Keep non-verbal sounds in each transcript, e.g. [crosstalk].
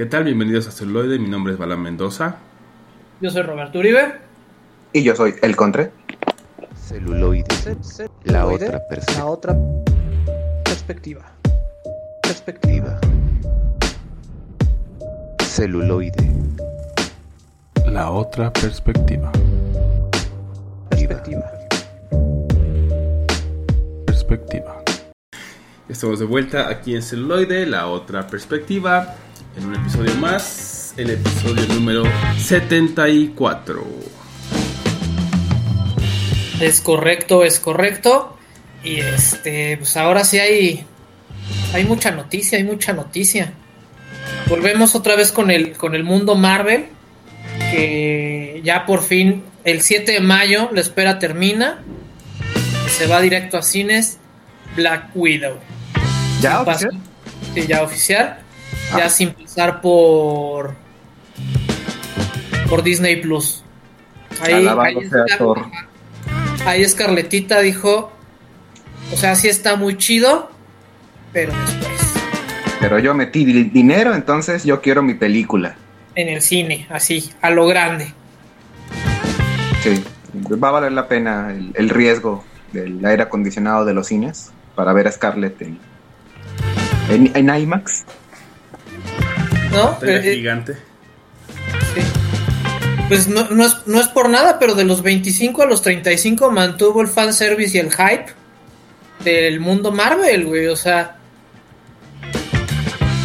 ¿Qué tal? Bienvenidos a Celuloide, mi nombre es Balán Mendoza. Yo soy Roberto Uribe. Y yo soy El Contre. Celuloide. La otra La perspectiva. otra perspectiva. Perspectiva. Celuloide. La otra perspectiva. Perspectiva. Perspectiva. Estamos de vuelta aquí en Celuloide, la otra perspectiva, en un episodio más, el episodio número 74. Es correcto, es correcto. Y este, pues ahora sí hay. Hay mucha noticia, hay mucha noticia. Volvemos otra vez con el, con el mundo Marvel. Que ya por fin, el 7 de mayo, la espera termina. Se va directo a cines. Black Widow. ¿Ya? Oficial? Sí, ya oficial. Ah. Ya sin pasar por. Por Disney Plus. Ahí, ahí Thor. ahí Scarletita dijo. O sea, sí está muy chido. Pero después. Pero yo metí di- dinero, entonces yo quiero mi película. En el cine, así, a lo grande. Sí. Va a valer la pena el, el riesgo del aire acondicionado de los cines para ver a Scarlett en, en, en IMAX. ¿No? Pantalla Eh, eh, gigante. sí. Pues no, no es, no es por nada, pero de los 25 a los 35 mantuvo el fanservice y el hype del mundo Marvel, güey. O sea,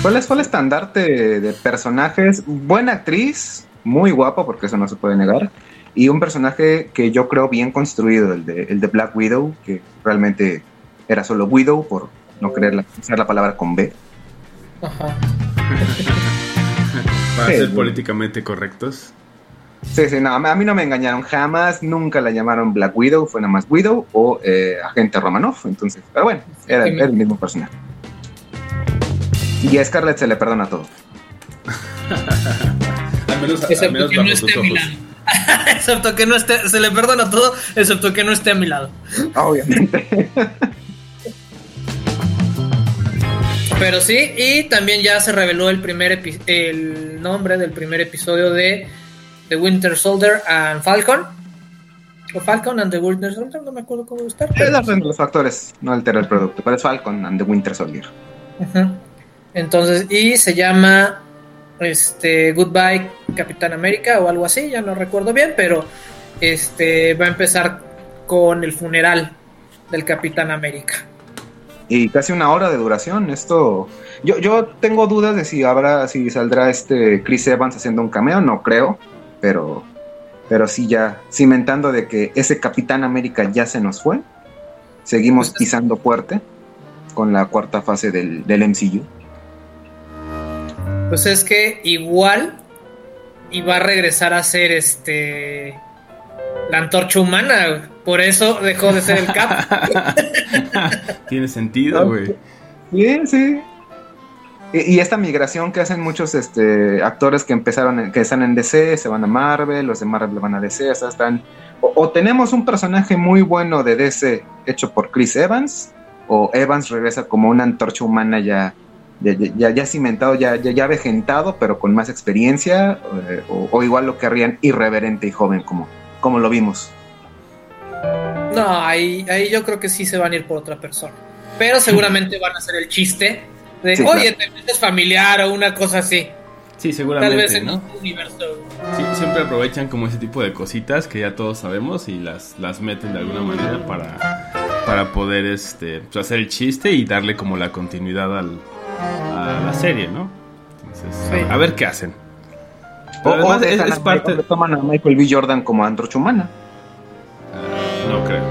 ¿Cuál es, fue el estandarte de personajes? Buena actriz, muy guapa, porque eso no se puede negar. Y un personaje que yo creo bien construido, el de, el de Black Widow, que realmente era solo Widow, por no querer la- usar la palabra con B. ajá. [laughs] Para Sí, ser políticamente correctos. Sí, sí, no, a mí no me engañaron jamás, nunca la llamaron Black Widow, fue nada más Widow o eh, Agente Romanoff, entonces, pero bueno, era, era el mismo personaje. Y a Scarlett se le perdona todo. [laughs] Al menos, al Excepto menos que no esté a mi lado. [laughs] excepto que no esté, se le perdona todo, excepto que no esté a mi lado. Obviamente. Pero sí, y también ya se reveló el primer epi- el nombre del primer episodio de The Winter Soldier and Falcon. O Falcon and the Winter Soldier, no me acuerdo cómo está. Es la de los factores, no altera el producto, pero es Falcon and the Winter Soldier. Entonces, y se llama este Goodbye Capitán América o algo así, ya no recuerdo bien, pero este va a empezar con el funeral del Capitán América. Y casi una hora de duración, esto... Yo, yo tengo dudas de si habrá, si saldrá este Chris Evans haciendo un cameo, no creo, pero, pero sí ya cimentando de que ese Capitán América ya se nos fue. Seguimos pisando fuerte con la cuarta fase del, del MCU. Pues es que igual iba a regresar a ser este la antorcha humana, por eso dejó de ser el Cap. [laughs] Tiene sentido, güey. Sí, sí. Y, y esta migración que hacen muchos este, actores que empezaron, en- que están en DC, se van a Marvel, los de Marvel van a DC, o sea, están... O, o tenemos un personaje muy bueno de DC hecho por Chris Evans, o Evans regresa como una antorcha humana ya, ya, ya- ya, ya cimentado, ya, ya, ya vejentado, pero con más experiencia, eh, o, o igual lo querrían irreverente y joven como, como lo vimos. No, ahí, ahí yo creo que sí se van a ir por otra persona. Pero seguramente van a hacer el chiste de, Sí, oye, claro. te metes familiar o una cosa así. Sí, Tal seguramente, vez en ¿no? otro universo. Sí, siempre aprovechan como ese tipo de cositas que ya todos sabemos y las, las meten de alguna manera para, para poder este, pues, hacer el chiste y darle como la continuidad al, a la serie, ¿no? Entonces, Sí. a, a ver qué hacen. O, Pero además o es, es parte... Michael- toman a Michael B. Jordan como antorcha humana. Ah, no creo.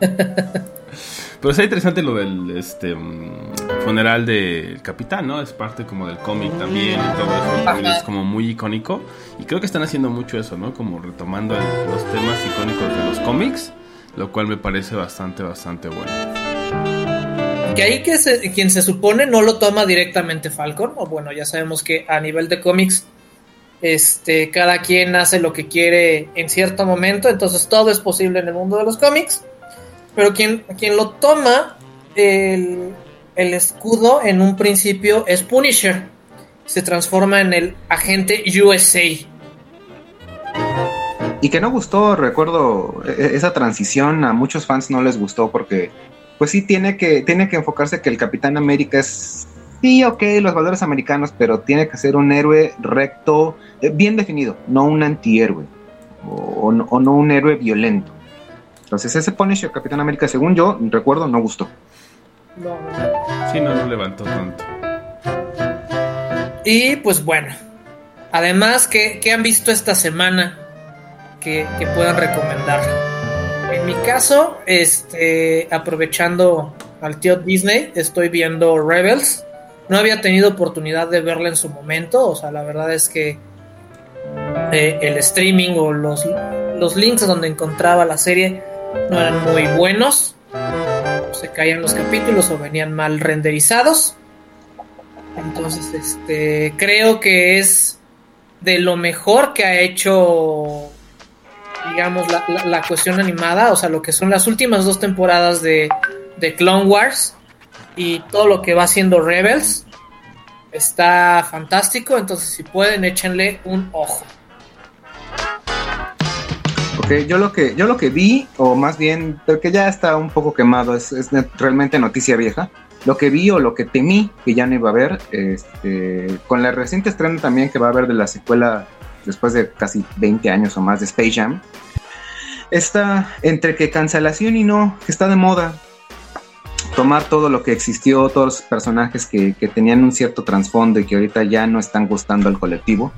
[laughs] Pero es interesante lo del este mm, funeral del capitán, ¿no? Es parte como del cómic también y todo eso. Ajá. es como muy icónico. Y creo que están haciendo mucho eso, ¿no? Como retomando el- los temas icónicos de los cómics. Lo cual me parece bastante, bastante bueno. Que ahí que quien se supone no lo toma directamente Falcon, o bueno, ya sabemos que a nivel de cómics, este, cada quien hace lo que quiere en cierto momento, entonces todo es posible en el mundo de los cómics, pero quien, quien lo toma el, el escudo en un principio es Punisher, se transforma en el agente USA. Y que no gustó, recuerdo, e- e- esa transición a muchos fans no les gustó porque, pues sí, tiene que, tiene que enfocarse que el Capitán América es, sí, ok, los valores americanos, pero tiene que ser un héroe recto, eh, bien definido, no un antihéroe, o, o no, o no un héroe violento. Entonces ese Punisher Capitán América, según yo recuerdo, no gustó. Sí, no, no levantó tanto. Y pues bueno, además, ¿qué, qué han visto esta semana que, que puedan recomendar? En mi caso, este, aprovechando al tío Disney, estoy viendo Rebels. No había tenido oportunidad de verla en su momento, o sea, la verdad es que eh, el streaming o los, los links donde encontraba la serie no eran muy buenos. Se caían los capítulos o venían mal renderizados. Entonces, este, creo que es de lo mejor que ha hecho, digamos, la, la- cuestión animada, o sea, lo que son las últimas dos temporadas de, de Clone Wars y todo lo que va haciendo Rebels. Está fantástico, entonces si pueden, échenle un ojo. Ok, yo lo que, yo lo que vi, o más bien, porque ya está un poco quemado, es, realmente noticia vieja. Lo que vi o lo que temí que ya no iba a ver, este, con la reciente estreno también que va a haber de la secuela después de casi 20 años o más de Space Jam, está entre que cancelación y no, que está de moda tomar todo lo que existió, todos los personajes que, que tenían un cierto trasfondo y que ahorita ya no están gustando al colectivo.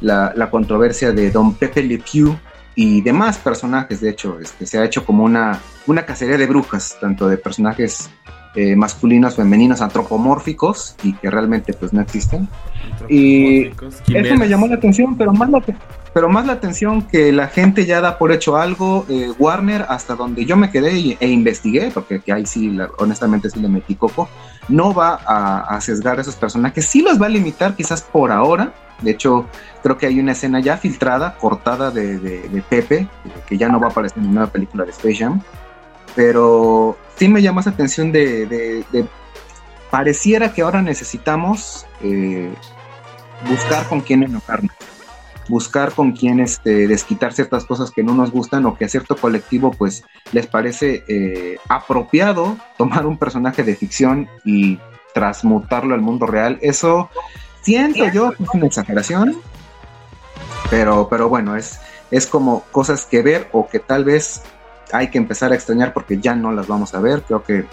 La, la controversia de Don Pepe Le Pew y demás personajes, de hecho, este, se ha hecho como una, una cacería de brujas, tanto de personajes eh, masculinos, femeninos, antropomórficos y que realmente pues no existen. Y Eso me llamó la atención, pero más la, pero más la atención que la gente ya da por hecho algo. eh, Warner, hasta donde yo me quedé y- e investigué, porque que ahí sí, la- honestamente sí le metí coco, no va a, a sesgar a esos personajes. Sí los va a limitar quizás por ahora. De hecho, creo que hay una escena ya filtrada, cortada de, de- de Pepe, que ya no va a aparecer en ninguna película de Space Jam. Pero sí me llama esa atención de, Pareciera que ahora necesitamos eh, buscar con quién enojarnos buscar con quién este, desquitar ciertas cosas que no nos gustan o que a cierto colectivo pues les parece eh, apropiado tomar un personaje de ficción y transmutarlo al mundo real. Eso siento yo es una exageración, pero, pero bueno, es, es como cosas que ver o que tal vez hay que empezar a extrañar porque ya no las vamos a ver. Creo que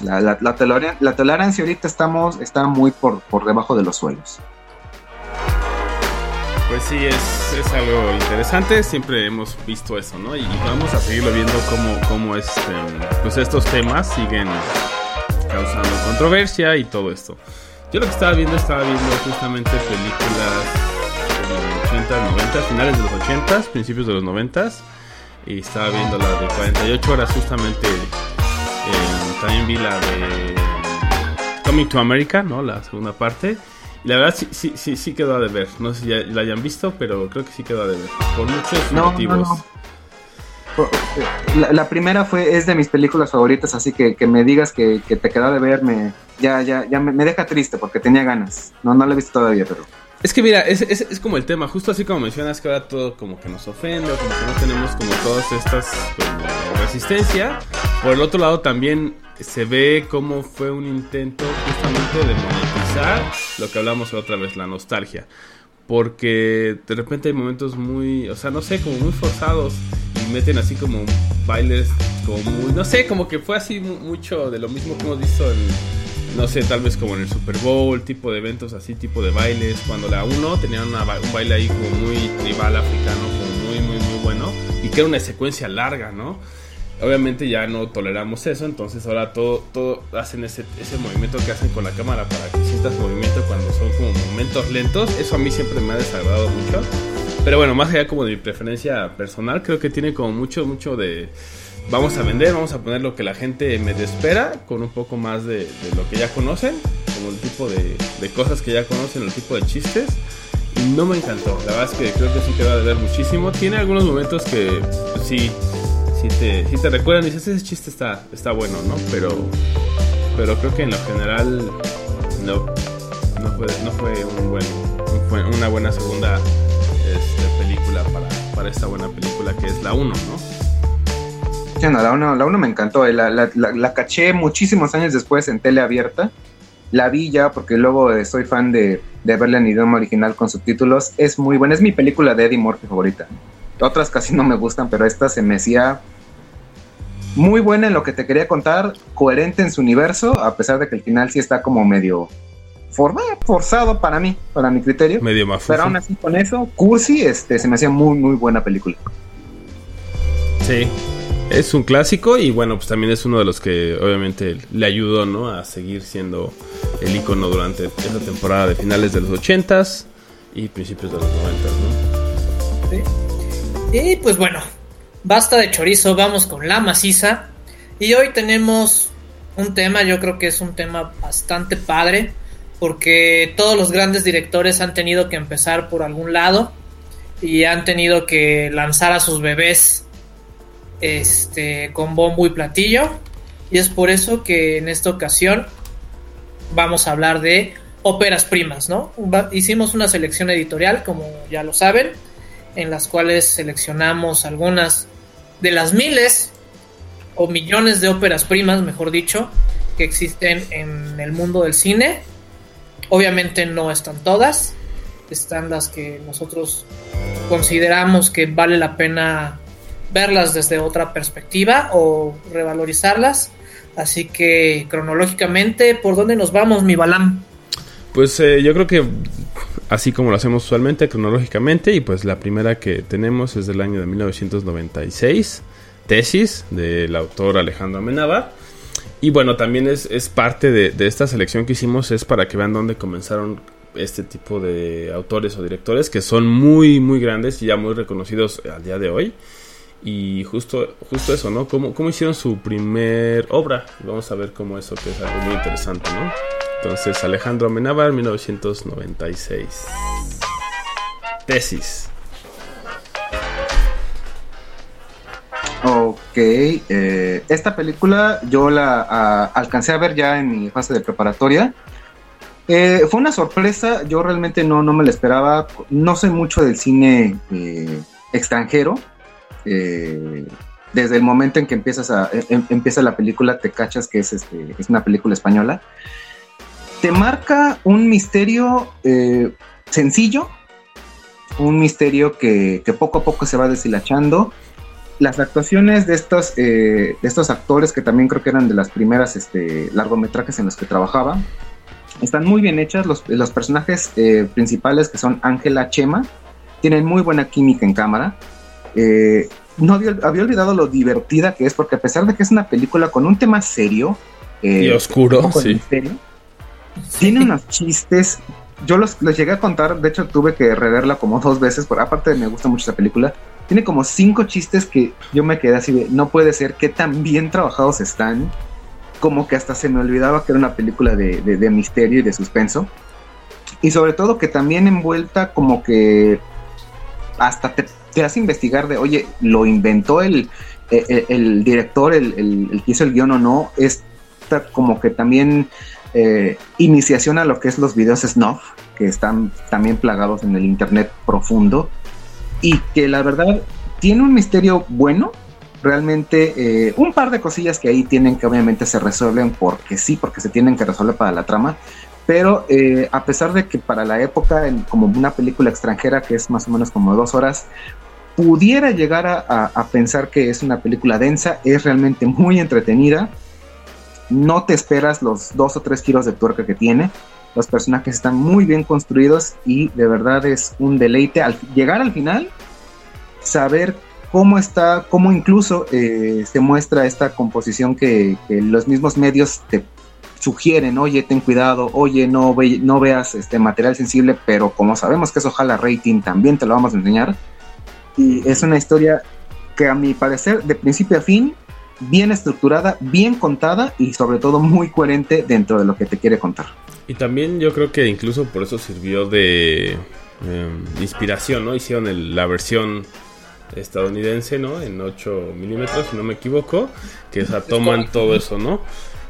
la, la, la, tolerancia, la ahorita estamos, está muy por, por debajo de los suelos. Pues sí, es, es algo interesante, siempre hemos visto eso, ¿no? Y vamos a seguirlo viendo cómo, cómo este, pues estos temas siguen causando controversia y todo esto. Yo lo que estaba viendo, estaba viendo justamente películas de los 80, 90, finales de los 80, principios de los 90 y estaba viendo la de 48 horas justamente, eh, también vi la de Coming to America, ¿no? La segunda parte. Y la verdad sí, sí, sí, sí quedó a deber. No sé si ya la hayan visto, pero creo que sí quedó a deber. Por muchos No, motivos. no, no. La, la primera fue es de mis películas favoritas, así que que me digas que, que te quedó de ver me ya ya ya me, me deja triste porque tenía ganas. No no la he visto todavía, pero Es que mira, es, es, es como el tema, justo así como mencionas que ahora todo como que nos ofende o como que no tenemos como todas estas como resistencia. Por el otro lado también se ve como fue un intento justamente de monetizar lo que hablamos la otra vez, la nostalgia. Porque de repente hay momentos muy, o sea, no sé, como muy forzados y meten así como bailes, como muy, no sé, como que fue así mu- mucho de lo mismo que hemos visto en, no sé, tal vez como en el Super Bowl, tipo de eventos así, tipo de bailes. Cuando la 1 tenía una un baile ahí como muy tribal africano, como muy, muy, muy bueno. Y que era una secuencia larga, ¿no? Obviamente ya no toleramos eso, entonces ahora todo, todo hacen ese, ese movimiento que hacen con la cámara para que sientas movimiento cuando son como momentos lentos. Eso a mí siempre me ha desagradado mucho. Pero bueno, más allá como de mi preferencia personal, creo que tiene como mucho, mucho de... Vamos a vender, vamos a poner lo que la gente me espera con un poco más de, lo que ya conocen, como el tipo de, cosas que ya conocen, el tipo de chistes. Y no me encantó, la verdad es que creo que sí quedó de ver muchísimo. Tiene algunos momentos que pues, sí, sí te, te recuerdan y dices, ese chiste está, está bueno, ¿no? Pero, pero creo que en lo general no, no, fue, no fue, un buen, una buena segunda este, película para, para esta buena película que es la 1, ¿no? La 1 la uno me encantó. eh, La, la, la- la caché muchísimos años después en tele abierta. La vi ya porque luego eh, soy fan de, de verla en idioma original con subtítulos. Es muy buena. Es mi película de Eddie Murphy favorita. Otras casi no me gustan, pero esta se me hacía muy buena en lo que te quería contar. Coherente en su universo, a pesar de que el final sí está como medio forzado para mí, para mi criterio. Medio mafufo. Pero aún así con eso, Cursi, este, se me hacía muy, muy buena película. Sí. Es un clásico y bueno, pues también es uno de los que obviamente le ayudó, ¿no? A seguir siendo el icono durante esa temporada de finales de los 80s y principios de los 90s, ¿no? Y pues bueno, basta de chorizo, vamos con la maciza. Y hoy tenemos un tema, yo creo que es un tema bastante padre, porque todos los grandes directores han tenido que empezar por algún lado y han tenido que lanzar a sus bebés este con bombo y platillo. Y es por eso que en esta ocasión vamos a hablar de óperas primas, ¿no? Hicimos una selección editorial, como ya lo saben, en las cuales seleccionamos algunas de las miles o millones de óperas primas, mejor dicho, que existen en el mundo del cine. Obviamente no están todas, están las que nosotros consideramos que vale la pena verlas desde otra perspectiva o revalorizarlas. Así que cronológicamente, ¿por dónde nos vamos, mi Balam? Pues eh, yo creo que así como lo hacemos usualmente, cronológicamente, y pues la primera que tenemos es del año de 1996, Tesis, del autor Alejandro Amenábar. Y bueno, también es, es parte de, de esta selección que hicimos, es para que vean dónde comenzaron este tipo de autores o directores que son muy, muy grandes y ya muy reconocidos al día de hoy. Y justo, justo eso, ¿no? ¿Cómo, ¿Cómo hicieron su primer obra? Vamos a ver cómo eso, que es algo muy interesante, ¿no? Entonces, Alejandro Amenábar, 1996. Tesis. Ok, eh, esta película yo la alcancé a ver ya en mi fase de preparatoria. Eh, fue una sorpresa, yo realmente no, no me la esperaba. No sé mucho del cine eh, extranjero. Eh, desde el momento en que empiezas a, em- empieza la película te cachas que es, este, es una película española. Te marca un misterio eh, sencillo, un misterio que, que poco a poco se va deshilachando las actuaciones de estos, eh, de estos actores, que también creo que eran de las primeras este, largometrajes en los que trabajaba, están muy bien hechas. Los, los personajes eh, principales, que son Ángela Chema, tienen muy buena química en cámara. Eh, no había, había olvidado lo divertida que es, porque a pesar de que es una película con un tema serio eh, Y oscuro, sí. misterio, tiene unos chistes. Yo los, los llegué a contar, de hecho tuve que reverla como dos veces, por aparte de me gusta mucho esa película. Tiene como cinco chistes que yo me quedé así de, no puede ser que tan bien trabajados están, como que hasta se me olvidaba que era una película de, de- de misterio y de suspenso. Y sobre todo que también envuelta como que hasta te, te hace investigar de, oye, ¿lo inventó el, el, el director, el, el- el que hizo el guion o no? Esta como que también eh, iniciación a lo que es los videos snuff, que están también plagados en el internet profundo, y que la verdad tiene un misterio bueno. Realmente, eh, un par de cosillas que ahí tienen que obviamente se resuelven porque sí, porque se tienen que resolver para la trama. Pero eh, a pesar de que para la época, como una película extranjera que es más o menos como dos horas, pudiera llegar a pensar que es una película densa, es realmente muy entretenida. No te esperas los dos o tres giros de tuerca que tiene. Los personajes están muy bien construidos y de verdad es un deleite al llegar al final, saber cómo está, cómo incluso eh, se muestra esta composición que, que los mismos medios te sugieren, oye, ten cuidado, oye, no, ve- no veas este material sensible, pero como sabemos que eso jala rating, también te lo vamos a enseñar. Y es una historia que a mi parecer, de principio a fin, bien estructurada, bien contada y sobre todo muy coherente dentro de lo que te quiere contar. Y también yo creo que incluso por eso sirvió de eh, inspiración, ¿no? Hicieron el- la versión estadounidense, ¿no? En 8 milímetros, si no me equivoco, que o sea, toman todo eso, ¿no?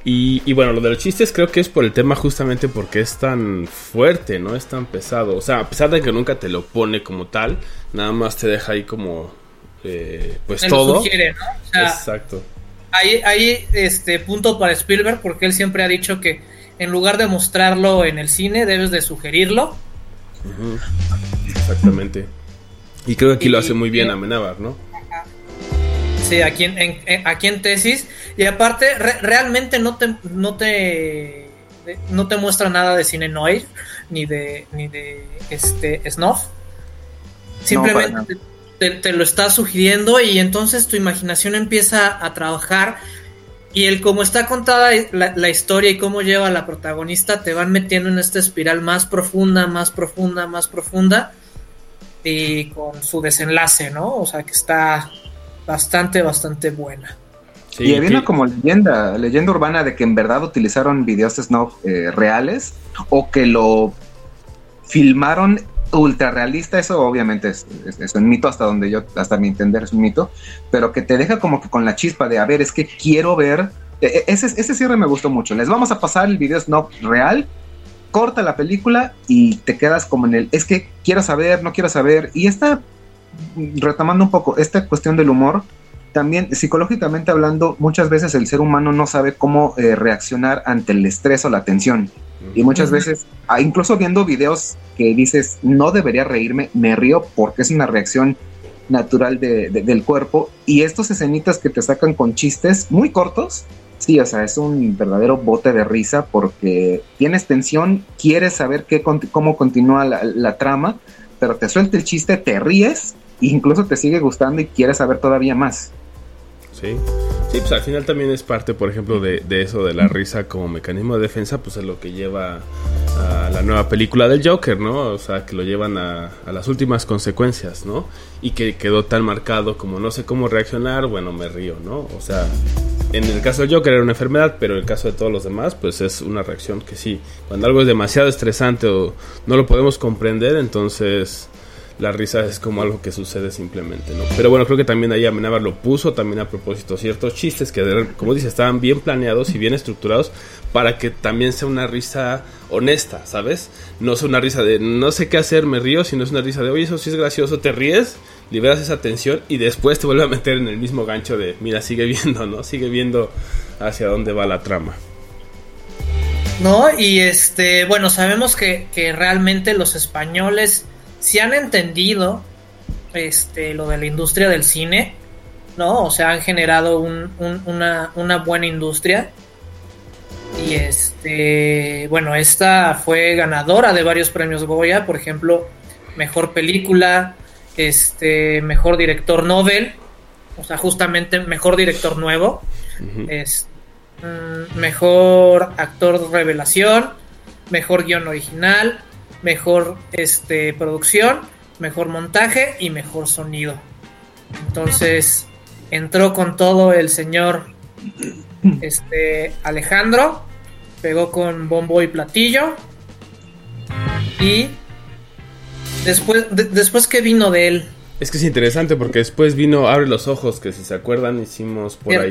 Y, y, bueno, lo de los chistes creo que es por el tema justamente porque es tan fuerte, ¿no? Es tan pesado. O sea, a pesar de que nunca te lo pone como tal, nada más te deja ahí como, eh, pues Te todo. Lo sugiere, ¿no? O sea, Exacto. Ahí, ahí, este punto para Spielberg, porque él siempre ha dicho que en lugar de mostrarlo en el cine, debes de sugerirlo. Exactamente. Y creo que aquí lo hace muy bien Amenábar, ¿no? Sí, aquí en, en- en- aquí en tesis. Y aparte, re- realmente no te, no te no te muestra nada de cine noir, ni de, ni de este snuff. Simplemente te, te lo está sugiriendo y entonces tu imaginación empieza a trabajar. Y el cómo está contada la, la historia y cómo lleva a la protagonista te van metiendo en esta espiral más profunda, más profunda, más profunda. Y con su desenlace, ¿no? O sea que está bastante, bastante buena. Sí, y había como leyenda, leyenda urbana de que en verdad utilizaron videos de snuff eh, reales o que lo filmaron ultra realista, eso obviamente es, es- es un mito hasta donde yo, hasta mi entender es un mito, pero que te deja como que con la chispa de, a ver, es que quiero ver, e- e- ese, ese cierre me gustó mucho, les vamos a pasar el video snuff real, corta la película y te quedas como en el, es que quiero saber, no quiero saber, y esta, retomando un poco, esta cuestión del humor, también psicológicamente hablando, muchas veces el ser humano no sabe cómo eh, reaccionar ante el estrés o la tensión. Y muchas veces, ah, incluso viendo videos que dices, no debería reírme, me río porque es una reacción natural de- de- del cuerpo. Y estos escenitas que te sacan con chistes muy cortos, sí, o sea, es un verdadero bote de risa porque tienes tensión, quieres saber qué, cómo continúa la, la trama, pero te suelta el chiste, te ríes, incluso te sigue gustando y quieres saber todavía más. Sí. Sí, pues al final también es parte, por ejemplo, de, de eso de la risa como mecanismo de defensa, pues es lo que lleva a la nueva película del Joker, ¿no? O sea, que lo llevan a, a las últimas consecuencias, ¿no? Y que quedó tan marcado como no sé cómo reaccionar, bueno, me río, ¿no? O sea, en el caso del Joker era una enfermedad, pero en el caso de todos los demás, pues es una reacción que sí, cuando algo es demasiado estresante o no lo podemos comprender, entonces la risa es como algo que sucede simplemente, ¿no? Pero bueno, creo que también ahí Amenábar lo puso también a propósito ciertos chistes que, como dice, estaban bien planeados y bien estructurados para que también sea una risa honesta, ¿sabes? No sea una risa de no sé qué hacer, me río, sino es una risa de, oye, eso sí es gracioso, te ríes, liberas esa tensión y después te vuelve a meter en el mismo gancho de, mira, sigue viendo, ¿no? Sigue viendo hacia dónde va la trama. ¿No? Y este, bueno, sabemos que, que realmente los españoles sí han entendido este, lo de la industria del cine, ¿no? O sea, han generado un- un- una, una buena industria. Y este, bueno, esta fue ganadora de varios premios Goya, por ejemplo, mejor película, este, mejor director Nobel, o sea, justamente mejor director nuevo Ujú. es mm, mejor actor revelación, mejor guion original, mejor este producción, mejor montaje y mejor sonido. Entonces entró con todo el señor [clears throat] este Alejandro, pegó con bombo y platillo y después de- después que vino de él Es que es interesante porque después vino Abre los Ojos, que si se acuerdan hicimos por ahí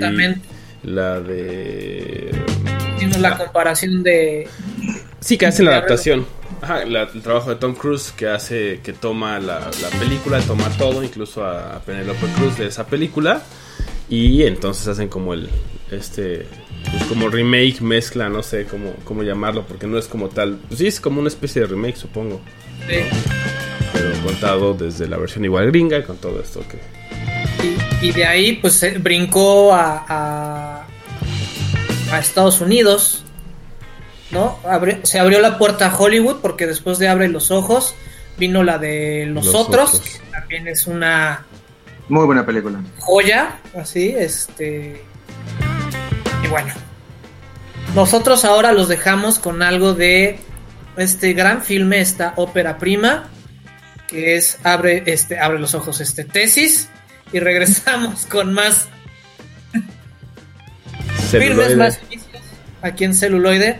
la de... vino la comparación de Sí, que hace la adaptación. Ajá, la- el trabajo de Tom Cruise que hace, que toma la, la película, toma todo, incluso a, a Penelope Cruz de esa película. Y entonces hacen como el, este, pues como remake, mezcla, no sé cómo, cómo llamarlo, porque no es como tal. Pues sí, es como una especie de remake, supongo. de- Pero contado desde la versión igual gringa y con todo esto que... Y, y de ahí pues se brincó a, a, a Estados Unidos, ¿no? Abrió- se abrió la puerta a Hollywood porque después de Abre los Ojos vino la de Los, Los Otros, Otros. que también es una Muy buena película. joya, así, este... Y bueno, nosotros ahora los dejamos con algo de este gran filme, esta ópera prima, que es Abre, este, abre los ojos, este tesis, y regresamos [laughs] con más filmes Celuloide. más inicios aquí en celuloide,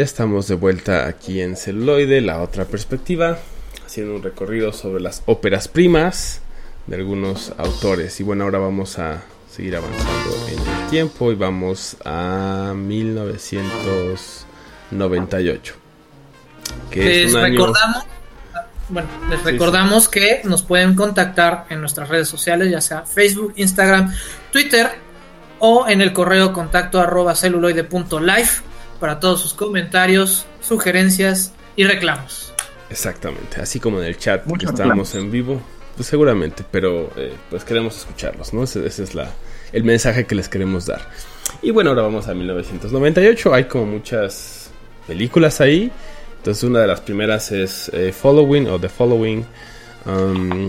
Ya estamos de vuelta aquí en celuloide, la otra perspectiva, haciendo un recorrido sobre las óperas primas de algunos autores. Y bueno, ahora vamos a seguir avanzando en el tiempo y vamos a 1998. Que les es un año... recordamos, bueno, les recordamos que nos pueden contactar en nuestras redes sociales, ya sea Facebook, Instagram, Twitter o en el correo contacto arroba celuloide.life para todos sus comentarios, sugerencias y reclamos. Exactamente, así como en el chat que Muchos estábamos reclamos. en vivo, pues seguramente, pero eh, pues queremos escucharlos, ¿no? Ese, ese es la, el mensaje que les queremos dar. Y bueno, ahora vamos a 1998, hay como muchas películas ahí, entonces una de las primeras es eh, Following o The Following, um,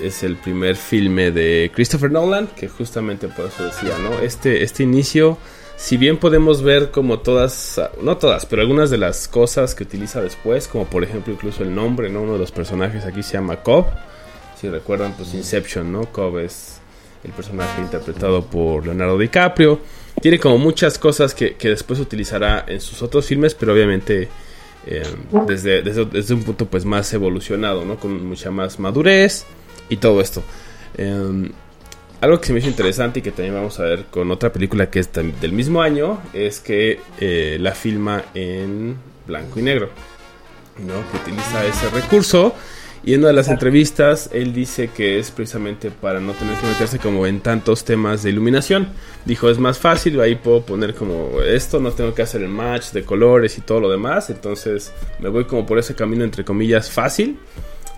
es el primer filme de Christopher Nolan, que justamente por eso decía, ¿no? Este, este inicio si bien podemos ver como todas, no todas, pero algunas de las cosas que utiliza después, como por ejemplo incluso el nombre, ¿no? Uno de los personajes aquí se llama Cobb. Si recuerdan, pues Inception, ¿no? Cobb es el personaje interpretado por Leonardo DiCaprio. Tiene como muchas cosas que, que después utilizará en sus otros filmes, pero obviamente eh, desde, desde, desde un punto pues más evolucionado, ¿no? Con mucha más madurez y todo esto. Eh, algo que se me hizo interesante y que también vamos a ver con otra película que es del mismo año es que eh, la filma en blanco y negro, ¿no? Que utiliza ese recurso y en una de las entrevistas él dice que es precisamente para no tener que meterse como en tantos temas de iluminación. Dijo, es más fácil, ahí puedo poner como esto, no tengo que hacer el match de colores y todo lo demás, entonces me voy como por ese camino entre comillas fácil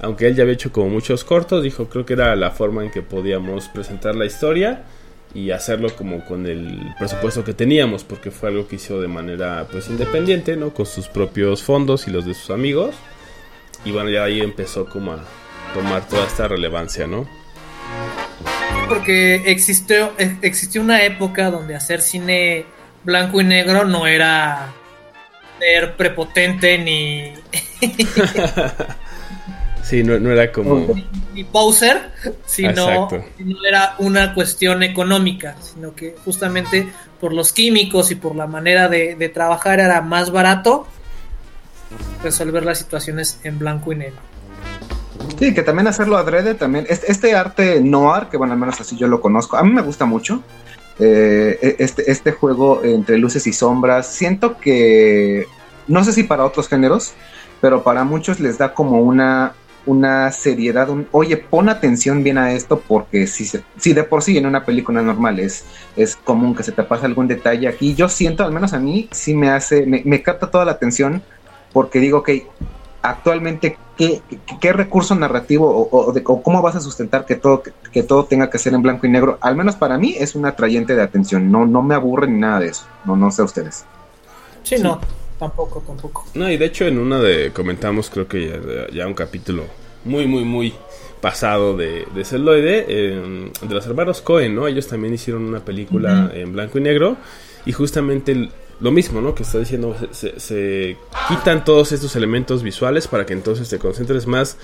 aunque él ya había hecho como muchos cortos, dijo creo que era la forma en que podíamos presentar la historia y hacerlo como con el presupuesto que teníamos, porque fue algo que hizo de manera pues independiente, ¿no? Con sus propios fondos y los de sus amigos. Y bueno, ya ahí empezó como a tomar toda esta relevancia, ¿no? Porque existió, eh, existió una época donde hacer cine blanco y negro no era ser prepotente ni, [laughs] [laughs] Sí, no, no era como... ni poser, sino no era una cuestión económica, sino que justamente por los químicos y por la manera de, de trabajar era más barato resolver las situaciones en blanco y negro. Sí, que también hacerlo adrede también. Este, este arte noir, que bueno, al menos así yo lo conozco, a mí me gusta mucho. Eh, este, este juego entre luces y sombras, siento que, no sé si para otros géneros, pero para muchos les da como una, una seriedad, un, oye, pon atención bien a esto porque si, se, si de por sí en una película normal es, es común que se te pase algún detalle aquí, yo siento, al menos a mí, sí me hace, me, me capta toda la atención porque digo, ok, actualmente qué, qué, qué recurso narrativo o, o, de, o, cómo vas a sustentar que todo, que, que, todo tenga que ser en blanco y negro, al menos para mí es un atrayente de atención, no, no me aburre ni nada de eso, no, no sé ustedes. Sí, sí. no, tampoco, tampoco. No, y de hecho en una de comentamos, creo que ya, ya un capítulo muy, muy, muy pasado de, de celuloide, eh, de los hermanos Cohen, ¿no? Ellos también hicieron una película uh -huh. en blanco y negro y justamente... Lo mismo, ¿no? Que está diciendo, se, se, quitan todos estos elementos visuales para que entonces te concentres más,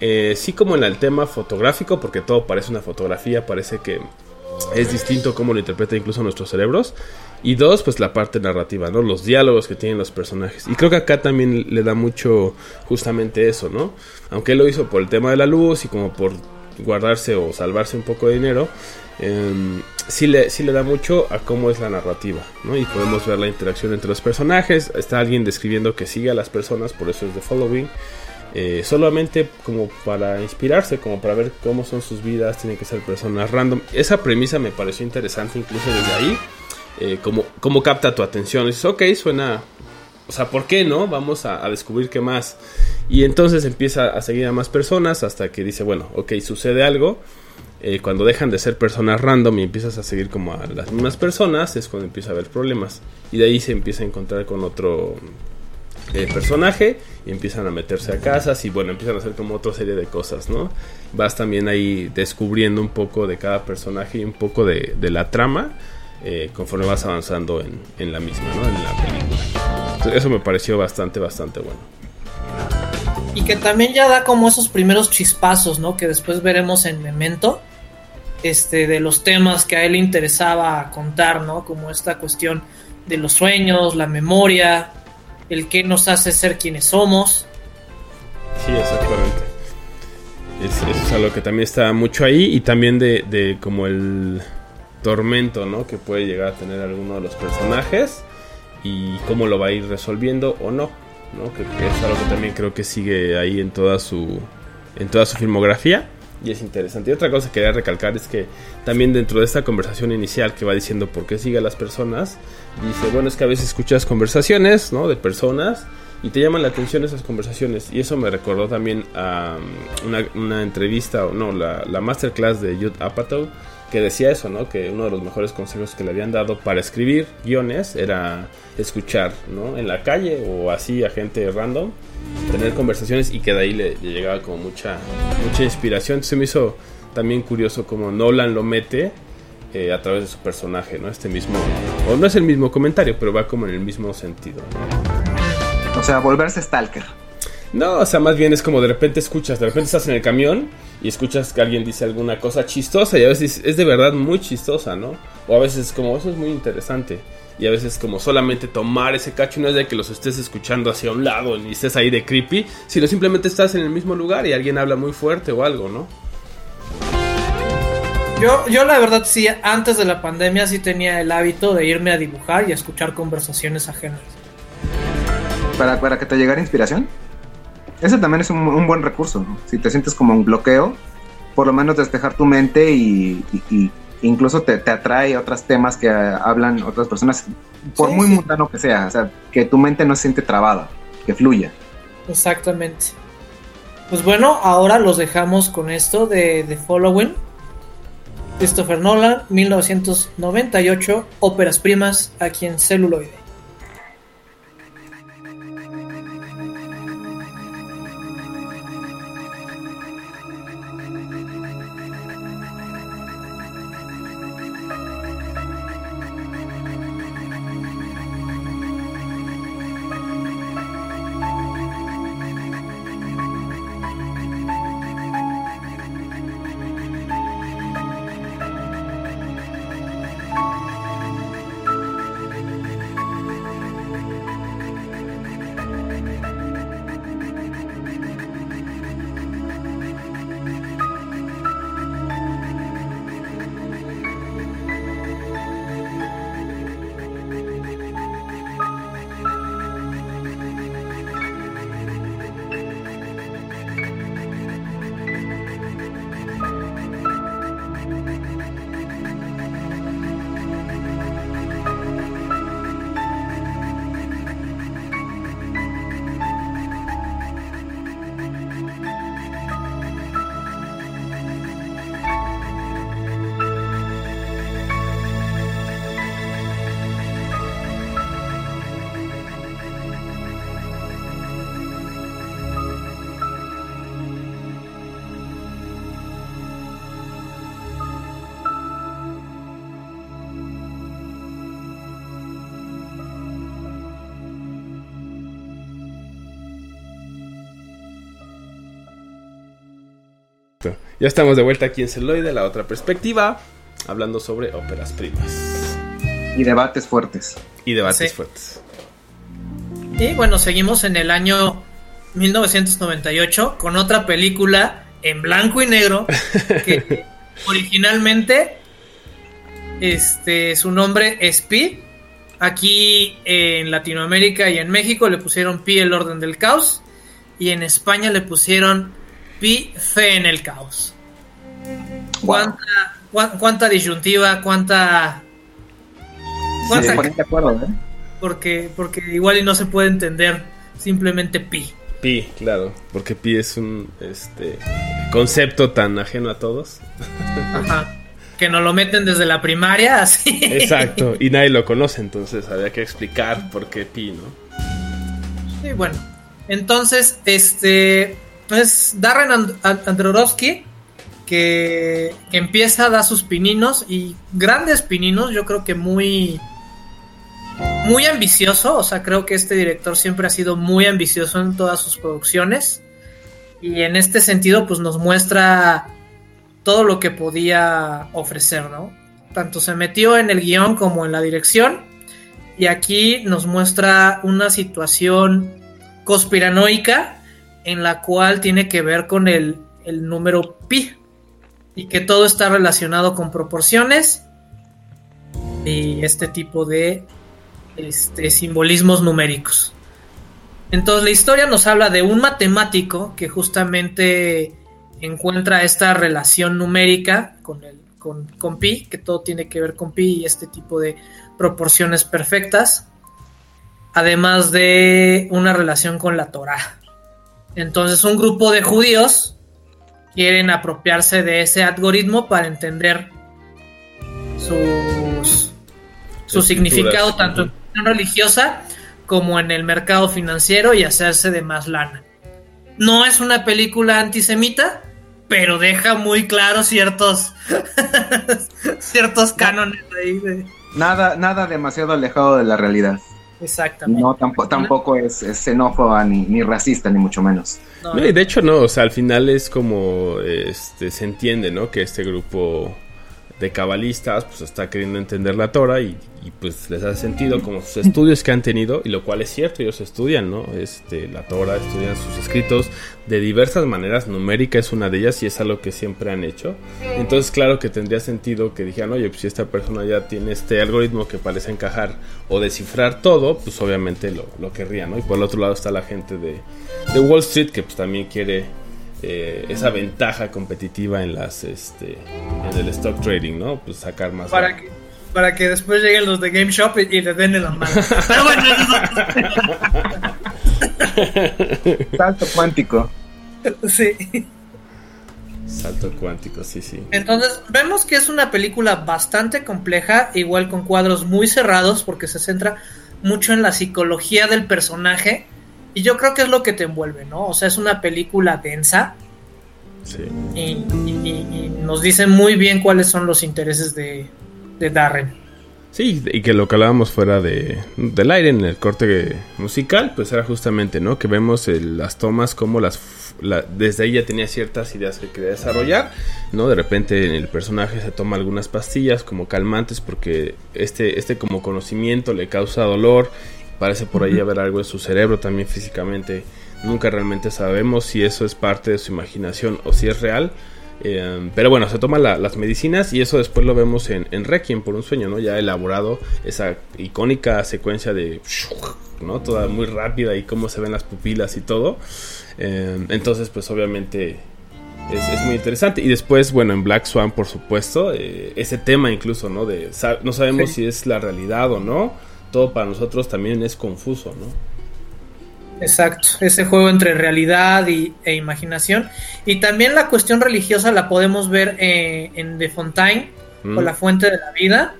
eh, sí como en el tema fotográfico, porque todo parece una fotografía, parece que es distinto cómo lo interpreta incluso nuestros cerebros. Y dos, pues la parte narrativa, ¿no? Los diálogos que tienen los personajes. Y creo que acá también le da mucho justamente eso, ¿no? Aunque él lo hizo por el tema de la luz y como por guardarse o salvarse un poco de dinero, eh, sí, le, sí le da mucho a cómo es la narrativa, ¿no? Y podemos ver la interacción entre los personajes. Está alguien describiendo que sigue a las personas, por eso es The Following. Eh, solamente como para inspirarse, como para ver cómo son sus vidas, tienen que ser personas random. Esa premisa me pareció interesante incluso desde ahí. Eh, como capta tu atención. Y dices, ok, suena... O sea, ¿por qué no? Vamos a, descubrir qué más. Y entonces empieza a seguir a más personas hasta que dice, bueno, ok, sucede algo. Eh, cuando dejan de ser personas random y empiezas a seguir como a las mismas personas, es cuando empieza a haber problemas. Y de ahí se empieza a encontrar con otro eh, personaje y empiezan a meterse a casas y bueno, empiezan a hacer como otra serie de cosas, ¿no? Vas también ahí descubriendo un poco de cada personaje y un poco de la trama eh, conforme vas avanzando en, en, la misma, ¿no? En la película. Entonces, eso me pareció bastante, bastante bueno. Y que también ya da como esos primeros chispazos, ¿no? Que después veremos en Memento. Este, de los temas que a él le interesaba contar, ¿no? Como esta cuestión de los sueños, la memoria, el que nos hace ser quienes somos. Sí, exactamente. Es, eso es algo que también está mucho ahí y también de, de como el tormento, ¿no? Que puede llegar a tener alguno de los personajes y cómo lo va a ir resolviendo o no, ¿no? Que, que es algo que también creo que sigue ahí en toda su en toda su filmografía y es interesante. Y otra cosa que quería recalcar es que también dentro de esta conversación inicial que va diciendo por qué sigue a las personas, dice, bueno, es que a veces escuchas conversaciones, ¿no? De personas y te llaman la atención esas conversaciones. Y eso me recordó también a um, una, una entrevista, o no, la, la masterclass de Judd Apatow, que decía eso, ¿no? Que uno de los mejores consejos que le habían dado para escribir guiones era escuchar, ¿no? En la calle o así a gente random, tener conversaciones y que de ahí le, le llegaba como mucha, mucha inspiración. Entonces me hizo también curioso como Nolan lo mete eh, a través de su personaje, ¿no? Este mismo, o no es el mismo comentario, pero va como en el mismo sentido. O sea, volverse stalker. No, o sea, más bien es como de repente escuchas, de repente estás en el camión y escuchas que alguien dice alguna cosa chistosa y a veces es de verdad muy chistosa, ¿no? O a veces como eso es muy interesante y a veces como solamente tomar ese cacho no es de que los estés escuchando hacia un lado y estés ahí de creepy, sino simplemente estás en el mismo lugar y alguien habla muy fuerte o algo, ¿no? Yo, yo la verdad sí, antes de la pandemia sí tenía el hábito de irme a dibujar y a escuchar conversaciones ajenas. Para, para que te llegara inspiración. Ese también es un, un buen recurso, ¿no? Si te sientes como un bloqueo, por lo menos despejar tu mente y, y- y incluso te, te atrae a otros temas que hablan otras personas, por Sí, muy sí. mundano que sea, o sea, que tu mente no se siente trabada, que fluya. Exactamente. Pues bueno, ahora los dejamos con esto de The Following. Christopher Nolan, 1998, óperas primas aquí en celuloide. Ya estamos de vuelta aquí en Celoide, la otra perspectiva, hablando sobre óperas primas Y debates fuertes. y debates Sí. fuertes. Y bueno, seguimos en el año 1998 con otra película en blanco y negro [laughs] que originalmente este su nombre es Pi. Aquí en Latinoamérica y en México le pusieron Pi el orden del caos y en España le pusieron Pi fe en el caos. ¿Cuánta, cuán- cuánta disyuntiva, cuánta cuánta de acuerdo, ¿eh? porque porque igual y no se puede entender simplemente Pi. Pi, claro, porque pi es un este concepto tan ajeno a todos. Ajá. Que nos lo meten desde la primaria, [laughs] así. Exacto, y nadie lo conoce, entonces había que explicar por qué pi, ¿no? Sí, bueno. Entonces, este es Darren And- que empieza a dar sus pininos y grandes pininos, yo creo que muy muy ambicioso, o sea, creo que este director siempre ha sido muy ambicioso en todas sus producciones. Y en este sentido pues nos muestra todo lo que podía ofrecer, ¿no? Tanto se metió en el guion como en la dirección. Y aquí nos muestra una situación conspiranoica en la cual tiene que ver con el, número pi y que todo está relacionado con proporciones y este tipo de este, simbolismos numéricos. Entonces la historia nos habla de un matemático que justamente encuentra esta relación numérica con, el, con, con pi, que todo tiene que ver con pi y este tipo de proporciones perfectas, además de una relación con la Torah. Entonces un grupo de judíos quieren apropiarse de ese algoritmo para entender sus, su significado tanto en cuestión religiosa como en el mercado financiero y hacerse de más lana. No es una película antisemita, pero deja muy claro ciertos [laughs] ciertos cánones ahí de... Nada, nada demasiado alejado de la realidad. Exactamente. No, tampoco, tampoco es, es xenófoba ni, ni racista, ni mucho menos. No, No, y de hecho no, o sea, al final es como este se entiende, ¿no? Que este grupo de cabalistas pues está queriendo entender la Torah y, y, pues les hace sentido como sus estudios que han tenido y lo cual es cierto, ellos estudian, ¿no? Este la Torah, estudian sus escritos de diversas maneras, numérica es una de ellas y es algo que siempre han hecho. Entonces, claro que tendría sentido que dijeran, "Oye, pues si esta persona ya tiene este algoritmo que parece encajar o descifrar todo, pues obviamente lo, lo querría, ¿no?" Y por el otro lado está la gente de, de Wall Street que pues también quiere eh, esa ventaja competitiva en las este en el stock trading, ¿no? Pues sacar más para que para que después lleguen los de Game Shop y, y le den en la mano. Pero bueno, Salto cuántico. sí. salto cuántico, sí, sí. Entonces, vemos que es una película bastante compleja, igual con cuadros muy cerrados, porque se centra mucho en la psicología del personaje. Y yo creo que es lo que te envuelve, ¿no? O sea, es una película densa Sí. y, y- y- y nos dice muy bien cuáles son los intereses de, de Darren. Sí, y que lo que hablábamos fuera de, del aire en el corte musical, pues era justamente, ¿no? Que vemos el- las tomas como las... la- desde ahí ya tenía ciertas ideas que quería desarrollar, ¿no? De repente el personaje se toma algunas pastillas como calmantes porque este, este como conocimiento le causa dolor, parece por ahí haber algo en su cerebro también físicamente. Nunca realmente sabemos si eso es parte de su imaginación o si es real. Eh, pero bueno, se toman la- las medicinas y eso después lo vemos en, en Requiem por un sueño, ¿no? Ya elaborado esa icónica secuencia de, ¿no? Toda muy rápida y cómo se ven las pupilas y todo. Eh, entonces, pues obviamente es, es muy interesante. Y después, bueno, en Black Swan, por supuesto, eh, ese tema incluso, ¿no? De, no sabemos Sí. si es la realidad o no. Todo para nosotros también es confuso, ¿no? Exacto, ese juego entre realidad y, e imaginación. Y también la cuestión religiosa la podemos ver eh, en The Fontaine, Mm. o La Fuente de la Vida,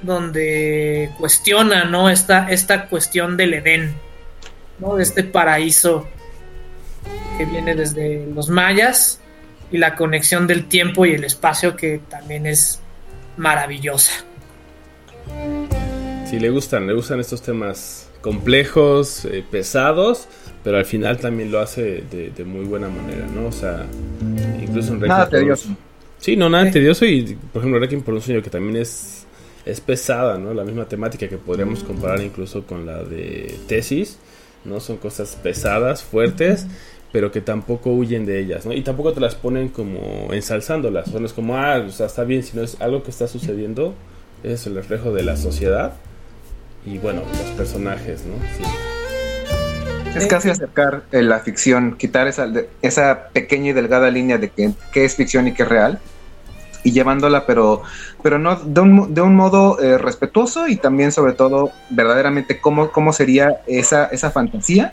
donde cuestiona ¿no? esta, esta cuestión del Edén, ¿no? de este paraíso que viene desde los mayas y la conexión del tiempo y el espacio que también es maravillosa. Sí, le gustan, le gustan estos temas complejos, eh, pesados, pero al final también lo hace de, de muy buena manera, ¿no? O sea, incluso en Requiem Nada un- tedioso. Sí, no, nada Sí. tedioso y, por ejemplo, Requiem por un sueño que también es, es pesada, ¿no? La misma temática que podríamos comparar incluso con la de Tesis, ¿no? Son cosas pesadas, fuertes, pero que tampoco huyen de ellas, ¿no? Y tampoco te las ponen como ensalzándolas, o sea, no es como, ah, o sea, está bien, sino es algo que está sucediendo, es el reflejo de la sociedad y, bueno, los personajes, ¿no? Sí. Es casi acercar eh, la ficción, quitar esa, de- esa pequeña y delgada línea de que, qué es ficción y qué es real, y llevándola, pero, pero no de un, de un modo eh, respetuoso y también, sobre todo, verdaderamente cómo, cómo sería esa, esa fantasía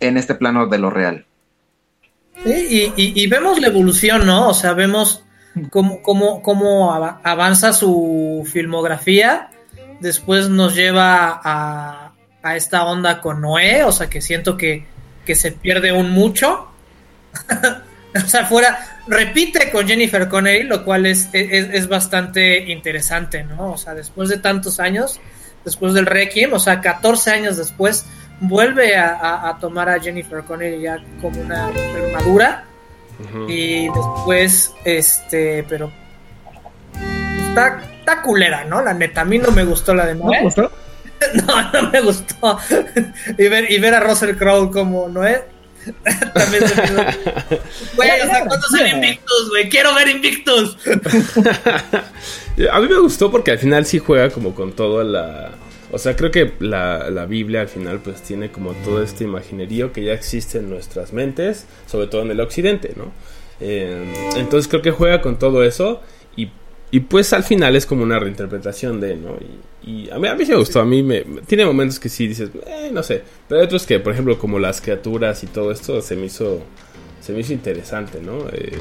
en este plano de lo real. Sí, y, y- y vemos la evolución, ¿no? O sea, vemos cómo, cómo, cómo ava- avanza su filmografía. Después nos lleva a, a esta onda con Noé, o sea, que siento que, que se pierde un mucho. [laughs] o sea, fuera, repite con Jennifer Connelly, lo cual es, es, es bastante interesante, ¿no? O sea, después de tantos años, después del Requiem, o sea, 14 años después, vuelve a, a- a tomar a Jennifer Connelly ya como una mujer madura. Y después, este, pero está, está culera, ¿no? La neta, a mí no me gustó la de Noé. [laughs] no, no me gustó. y, ver, y ver a Russell Crowe como Noé. [laughs] También se me [laughs] Güey, o sea, ¿cuántos son Invictus, güey? Quiero ver Invictus. A mí me gustó porque al final sí juega como con toda la... O sea, creo que la, la Biblia al final pues tiene como todo este imaginerío que ya existe en nuestras mentes, sobre todo en el occidente, ¿no? Eh, entonces creo que juega con todo eso y, pues al final es como una reinterpretación de, ¿no? Y, y a, mí, a mí sí me gustó, a mí me, tiene momentos que sí dices, eh, no sé, pero hay otros que, por ejemplo, como las criaturas y todo esto se me hizo se me hizo interesante, ¿no? Eh,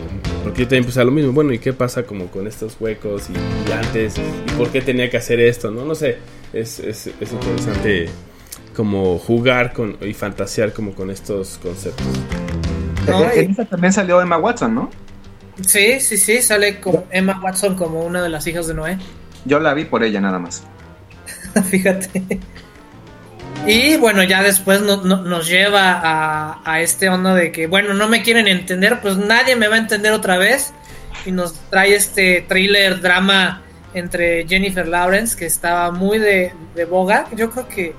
porque yo también a lo mismo, bueno, ¿y qué pasa como con estos huecos y, y antes? ¿Y por qué tenía que hacer esto? No, no sé, es, es, es interesante como jugar con y fantasear como con estos conceptos. No, En- y- en esa también salió Emma Watson, ¿no? Sí, sí, sí, sale con Emma Watson como una de las hijas de Noé. [laughs] Yo la vi por ella nada más. Fíjate. Y bueno, ya después no- no- nos lleva a, a este onda de que, bueno, no me quieren entender, pues nadie me va a entender otra vez. Y nos trae este thriller drama entre Jennifer Lawrence, que estaba muy de, de boga. Yo creo que,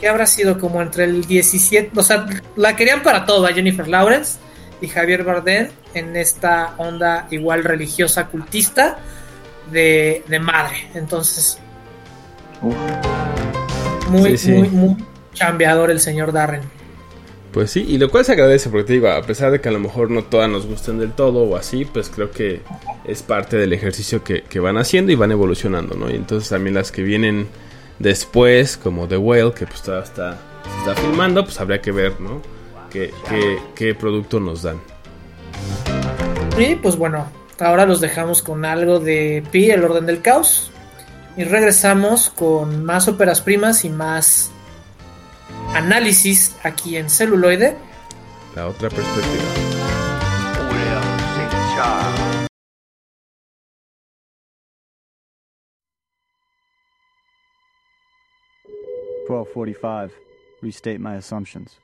que habrá sido como entre el 17, o sea, la querían para todo a Jennifer Lawrence y Javier Bardem en esta onda igual religiosa cultista de, de madre. Entonces, muy, Sí, sí. muy, muy chambeador el señor Darren. Pues sí, y lo cual se agradece porque te digo, a pesar de que a lo mejor no todas nos gusten del todo o así, pues creo que es parte del ejercicio que, que van haciendo y van evolucionando, ¿no? Y entonces también las que vienen después, como The Whale, que pues todavía está, se está filmando, pues habría que ver, ¿no? ¿Qué, qué, qué producto nos dan? Y pues bueno, ahora los dejamos con algo de Pi, el orden del caos. Y regresamos con más óperas primas y más análisis aquí en celuloide. La otra perspectiva. Twelve forty-five. Restate my assumptions.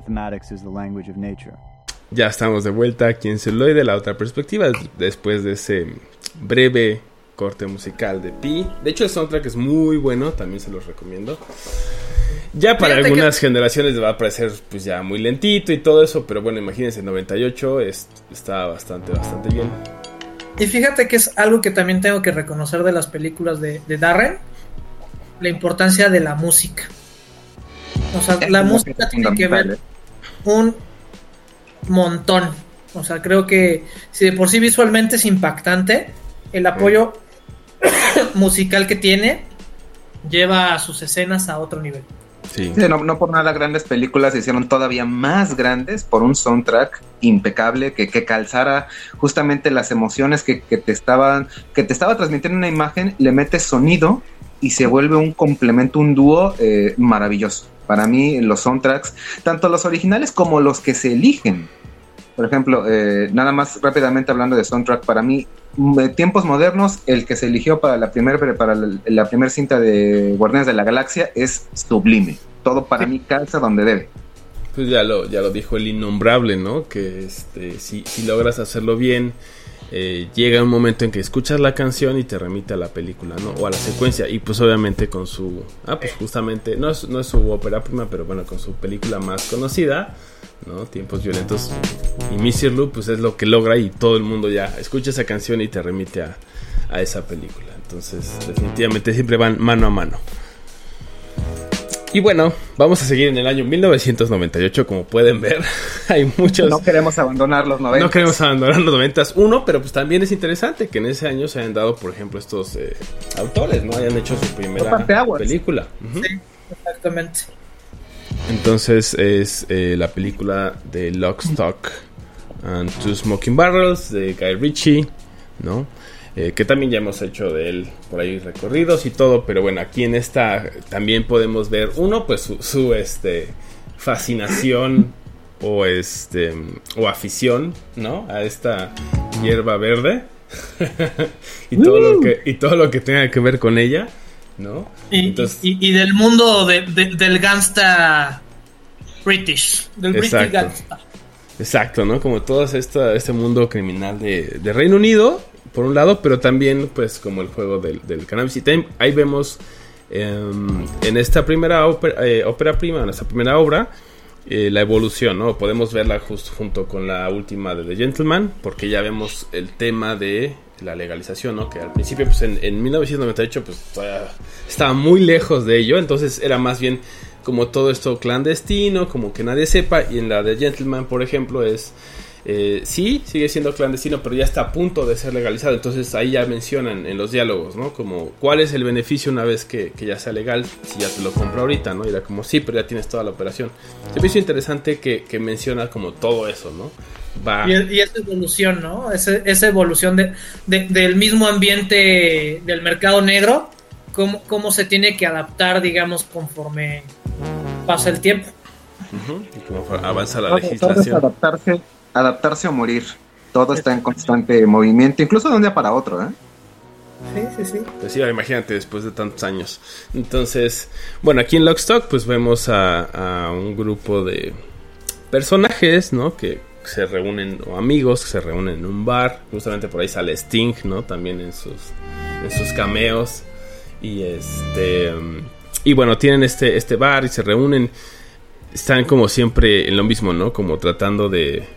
Mathematics is the language of nature. Ya estamos de vuelta aquí en Celuloide, la otra perspectiva, después de ese breve corte musical de Pi. De hecho, el soundtrack es muy bueno, también se los recomiendo. Ya para Fíjate algunas generaciones le va a parecer pues ya muy lentito y todo eso, pero bueno, imagínense, 98 es, está bastante, bastante bien. Y fíjate que es algo que también tengo que reconocer de las películas de, de Darren, la importancia de la música. O sea, la música tiene que ver un montón. O sea, creo que si de por sí visualmente es impactante, el apoyo [coughs] musical que tiene lleva a sus escenas a otro nivel. Sí. Sí, no, no por nada grandes películas se hicieron todavía más grandes por un soundtrack impecable que, que calzara justamente las emociones que, que te estaban que te estaba transmitiendo una imagen, le metes sonido y se vuelve un complemento, un dúo eh, maravilloso. Para mí los soundtracks, tanto los originales como los que se eligen. Por ejemplo, eh, nada más rápidamente hablando de soundtrack, para mí de tiempos modernos, el que se eligió para la primera para la, la primera cinta de Guardianes de la Galaxia es sublime. Todo para mí calza donde debe. Pues ya lo, ya lo dijo el innombrable, ¿no? Que este, si, si logras hacerlo bien, eh, llega un momento en que escuchas la canción y te remite a la película, ¿no? O a la secuencia. Y pues obviamente con su... Ah, pues justamente, no es, no es su ópera prima, pero bueno, con su película más conocida, ¿no? Tiempos violentos. Y Missy Lou, pues es lo que logra y todo el mundo ya escucha esa canción y te remite a, a esa película. Entonces, definitivamente siempre van mano a mano. Y bueno, vamos a seguir en el año 1998, como pueden ver. [laughs] Hay muchos... No queremos abandonar los 90. No queremos abandonar los 90. Uno, pero pues también es interesante que en ese año se hayan dado, por ejemplo, estos eh, autores, ¿no? Hayan hecho su primera película. Sí, exactamente. Entonces es eh, la película de Lock, Stock and Two Smoking Barrels de Guy Ritchie, ¿no? Eh, que también ya hemos hecho de él por ahí recorridos y todo, pero bueno, aquí en esta también podemos ver, uno, pues su, su, este, fascinación o, este, o afición, ¿no? A esta hierba verde [laughs] y, todo lo que, y todo lo que tenga que ver con ella, ¿no? Y, Entonces- y- y del mundo de- de- del gangsta British, del British Exacto. gangsta. Exacto, ¿no? Como todo esta, este mundo criminal de, de Reino Unido, por un lado, pero también, pues, como el juego del, cannabis. Y también ahí vemos em, en esta primera ópera, eh, ópera prima, en esta primera obra, eh, la evolución, ¿no? Podemos verla justo junto con la última de The Gentleman, porque ya vemos el tema de la legalización, ¿no? Que al principio, pues, en, en 1998, pues, estaba muy lejos de ello, entonces era más bien como todo esto clandestino, como que nadie sepa, y en la de Gentleman, por ejemplo, es... eh, sí, sigue siendo clandestino, pero ya está a punto de ser legalizado. Entonces ahí ya mencionan en los diálogos, ¿no? Como cuál es el beneficio una vez que, que ya sea legal, si ya te lo compro ahorita, ¿no? Y era como, sí, pero ya tienes toda la operación. Se me hizo interesante que, que menciona como todo eso, ¿no? Va... Y, y esa evolución, ¿no? Ese- esa evolución de, de- del mismo ambiente del mercado negro, cómo, cómo se tiene que adaptar, digamos, conforme pasa el tiempo. Ujú, y cómo avanza la legislación. adaptarse, adaptarse o morir. Todo está en constante movimiento, incluso de un día para otro, ¿eh? Sí, sí, sí. Pues sí, imagínate después de tantos años. Entonces, bueno, aquí en Lockstock pues vemos a, a un grupo de personajes, ¿no? Que se reúnen, o amigos que se reúnen en un bar. Justamente por ahí sale Sting, ¿no? También en sus, en sus cameos. Y este... mm, Y bueno, tienen este, este bar y se reúnen. Están como siempre en lo mismo, ¿no? Como tratando de,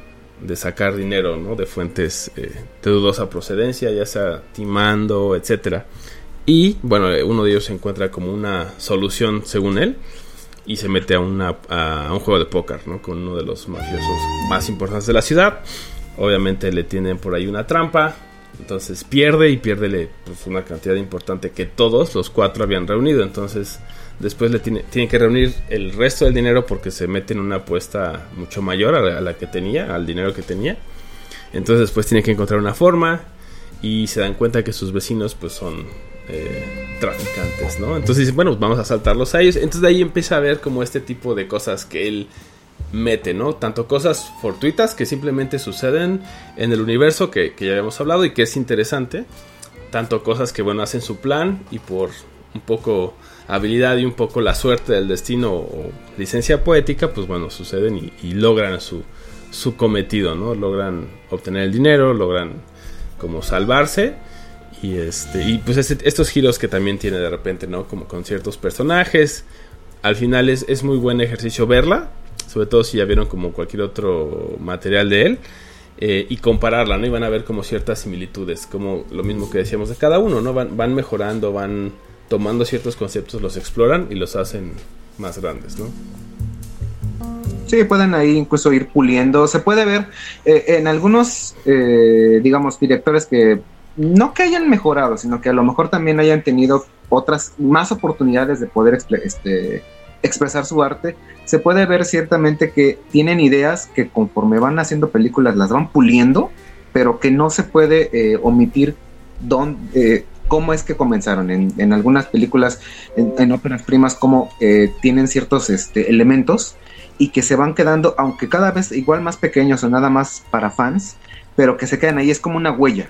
de sacar dinero, ¿no? De fuentes eh, de dudosa procedencia, ya sea timando, etcétera. Y bueno, eh, uno de ellos se encuentra como una solución según él y se mete a, una, a un juego de póker, ¿no? Con uno de los mafiosos más importantes de la ciudad. Obviamente le tienen por ahí una trampa, entonces pierde y pierde pues, una cantidad importante que todos los cuatro habían reunido. Entonces después le tiene, tienen que reunir el resto del dinero porque se mete en una apuesta mucho mayor a la, que tenía, al dinero que tenía. Entonces después tienen que encontrar una forma y se dan cuenta que sus vecinos pues son eh, traficantes, ¿no? Entonces dicen, bueno, vamos a saltarlos a ellos. Entonces de ahí empieza a ver como este tipo de cosas que él mete, ¿no? Tanto cosas fortuitas que simplemente suceden en el universo que, que ya habíamos hablado y que es interesante. Tanto cosas que, bueno, hacen su plan y por un poco habilidad y un poco la suerte del destino o licencia poética, pues bueno, suceden y, logran su, su cometido, ¿no? Logran obtener el dinero, logran como salvarse. Y este. Y pues este- estos giros que también tiene de repente, ¿no? Como con ciertos personajes. Al final es, es muy buen ejercicio verla. Sobre todo si ya vieron como cualquier otro material de él. eh, y compararla, ¿no? Y van a ver como ciertas similitudes. Como lo mismo que decíamos de cada uno, ¿no? Van, van mejorando, van tomando ciertos conceptos, los exploran y los hacen más grandes, ¿no? Sí, pueden ahí incluso ir puliendo. Se puede ver eh, en algunos, eh, digamos, directores que no que hayan mejorado, sino que a lo mejor también hayan tenido otras más oportunidades de poder este, expresar su arte. Se puede ver ciertamente que tienen ideas que conforme van haciendo películas las van puliendo, pero que no se puede eh, omitir dónde, eh, cómo es que comenzaron. En, en algunas películas, en, óperas primas, como eh, tienen ciertos este, elementos y que se van quedando, aunque cada vez igual más pequeños o nada más para fans, pero que se quedan ahí, es como una huella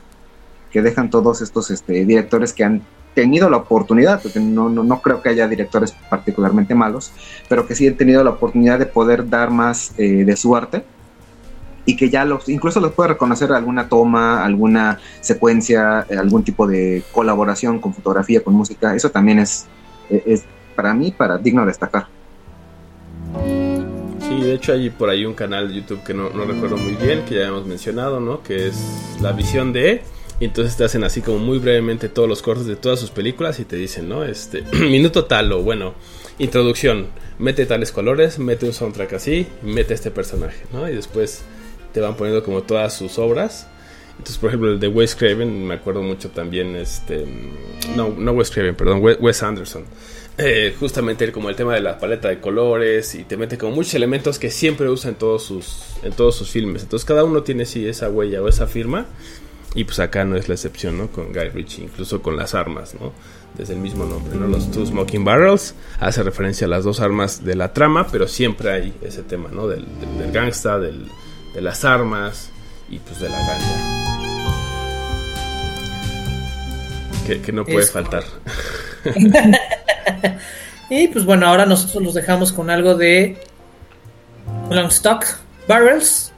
que dejan todos estos este, directores que han tenido la oportunidad, porque no, no, no creo que haya directores particularmente malos, pero que sí han tenido la oportunidad de poder dar más eh, de su arte y que ya los, incluso los puede reconocer alguna toma, alguna secuencia, eh, algún tipo de colaboración con fotografía, con música, eso también es, eh, es para mí, para digno de destacar. Sí, de hecho hay por ahí un canal de YouTube que no, no recuerdo muy bien, que ya hemos mencionado, ¿no? Que es La Visión de... Y entonces te hacen así como muy brevemente todos los cortes de todas sus películas y te dicen, ¿no? Este, [clears throat] minuto tal o bueno, introducción, mete tales colores, mete un soundtrack así, mete este personaje, ¿no? Y después te van poniendo como todas sus obras. Entonces, por ejemplo, el de Wes Craven, me acuerdo mucho también, este, no, no Wes Craven, perdón, We- Wes Anderson. Eh, justamente como el tema de la paleta de colores y te mete como muchos elementos que siempre usa en todos sus, en todos sus filmes. Entonces, cada uno tiene sí esa huella o esa firma. Y pues acá no es la excepción, ¿no? Con Guy Ritchie, incluso con las armas, ¿no? Desde el mismo nombre, ¿no? Los Two Smoking Barrels hace referencia a las dos armas de la trama, pero siempre hay ese tema, ¿no? Del, del, del gangsta, del, de las armas y pues de la ganja. Que, que no puede Es faltar. [laughs] Y pues bueno, ahora nosotros los dejamos con algo de Longstock Barrels.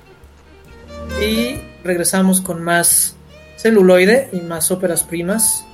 Y regresamos con más celuloide y más óperas primas.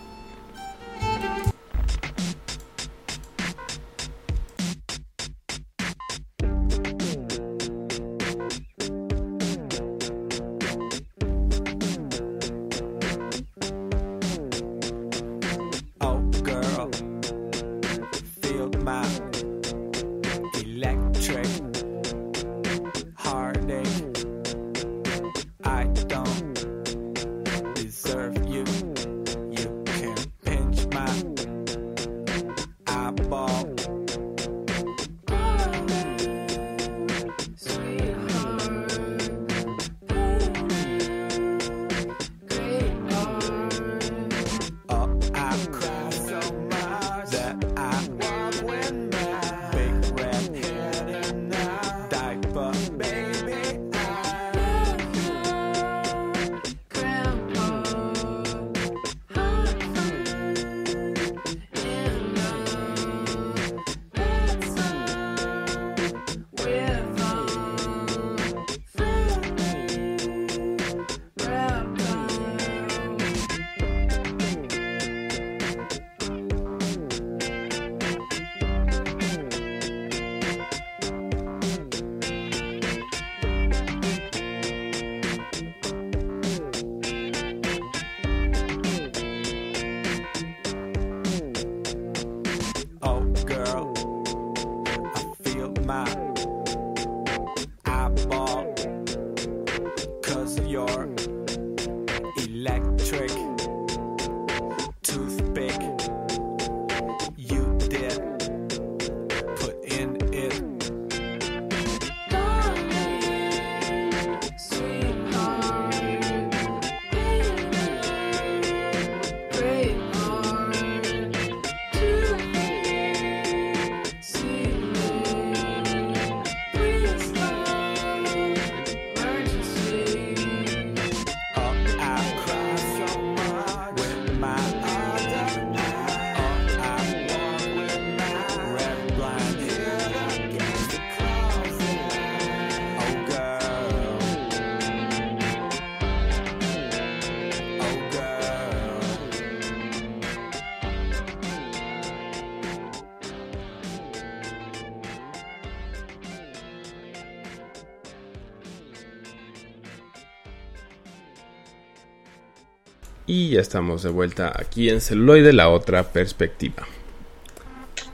Y ya estamos de vuelta aquí en celuloide, la otra perspectiva.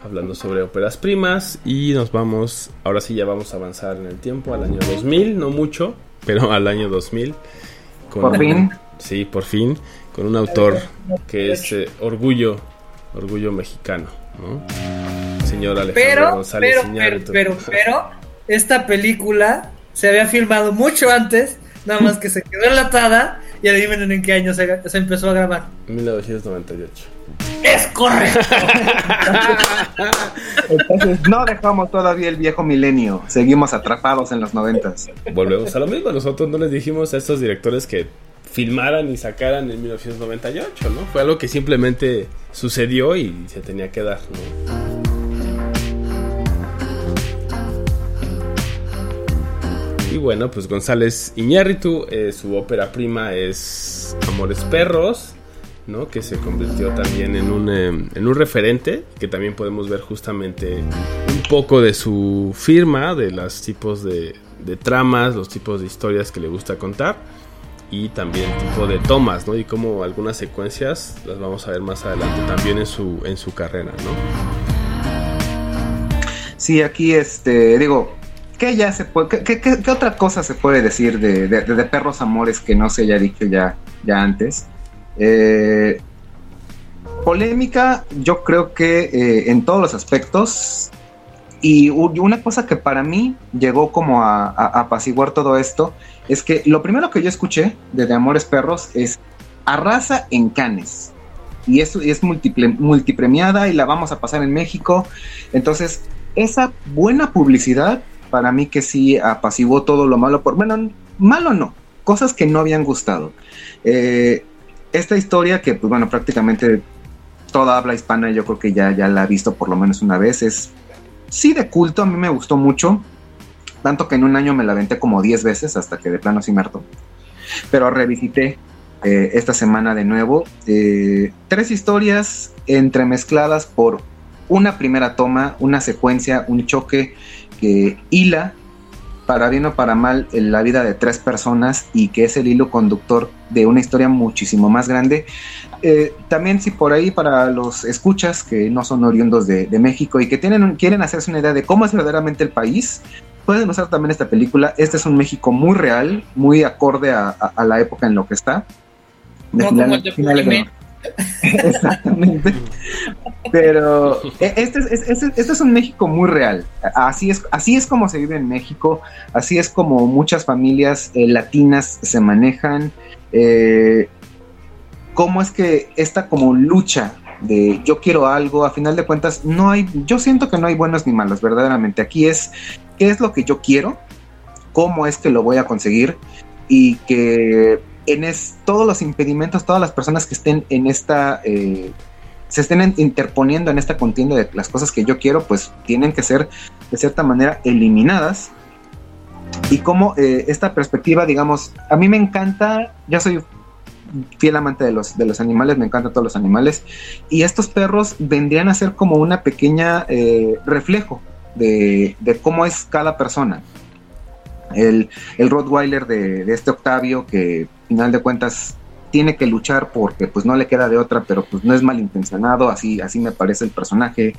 Hablando sobre óperas primas y nos vamos, ahora sí ya vamos a avanzar en el tiempo, al año 2000, no mucho, pero al año 2000. Con Por fin. Sí, por fin, con un autor que es eh, orgullo, orgullo mexicano, ¿no? Señor Alejandro Pero, González pero, pero, Iñárritu. pero, pero, esta película se había filmado mucho antes, nada más que se quedó enlatada y adivinen en qué año se, se empezó a grabar. 1998. ¡Es correcto! [laughs] Entonces, no dejamos todavía el viejo milenio. Seguimos atrapados en los noventas. Volvemos a lo mismo, nosotros no les dijimos a estos directores que filmaran y sacaran en 1998, ¿no? Fue algo que simplemente sucedió y se tenía que dar, ¿no? Y bueno, pues González Iñárritu, eh, su ópera prima es Amores Perros, ¿no? Que se convirtió también en un, eh, en un referente, que también podemos ver justamente un poco de su firma, de los tipos de, de tramas, los tipos de historias que le gusta contar y también tipo de tomas, ¿no? Y como algunas secuencias las vamos a ver más adelante también en su en su carrera, ¿no? Sí, aquí este, digo, ¿qué ya se qué, qué- qué- otra cosa se puede decir de, de- perros amores que no se haya dicho ya, ya antes? Eh, polémica, yo creo que eh, en todos los aspectos. Y una cosa que para mí llegó como a, a- apaciguar todo esto es que lo primero que yo escuché de, de Amores Perros es arrasa en canes. Y es, y es multipremiada y la vamos a pasar en México. Entonces, esa buena publicidad, para mí que sí apaciguó todo lo malo. Por, bueno, malo no, cosas que no habían gustado. Eh, esta historia que, pues bueno, prácticamente toda habla hispana, yo creo que ya, ya la ha visto por lo menos una vez, es sí de culto, a mí me gustó mucho. Tanto que en un año me la aventé como 10 veces hasta que de plano sí me hartó. Pero revisité eh, esta semana de nuevo. eh, tres historias entremezcladas por una primera toma, una secuencia, un choque que hila para bien o para mal en la vida de tres personas y que es el hilo conductor de una historia muchísimo más grande. Eh, también si por ahí para los escuchas que no son oriundos de, de México y que tienen quieren hacerse una idea de cómo es verdaderamente el país, pueden usar también esta película. Este es un México muy real, muy acorde a, a- a la época en lo que está. De No final- como el de finales de- Pugimé. Exactamente. Pero es- este- este es un México muy real. Así es, así es como se vive en México. Así es como muchas familias eh, latinas se manejan. Eh, cómo es que esta como lucha de yo quiero algo, a final de cuentas, no hay, yo siento que no hay buenos ni malos, verdaderamente. Aquí es qué es lo que yo quiero, cómo es que lo voy a conseguir y que en es, todos los impedimentos, todas las personas que estén en esta, eh, se estén en- interponiendo en esta contienda de las cosas que yo quiero, pues tienen que ser de cierta manera eliminadas. Y como eh, esta perspectiva, digamos, a mí me encanta, ya soy fiel amante de los, de los animales, me encantan todos los animales, y estos perros vendrían a ser como una pequeña eh, reflejo de, de cómo es cada persona. El, el Rottweiler de, de este Octavio, que al final de cuentas tiene que luchar porque pues no le queda de otra, pero pues no es malintencionado, así, así me parece el personaje.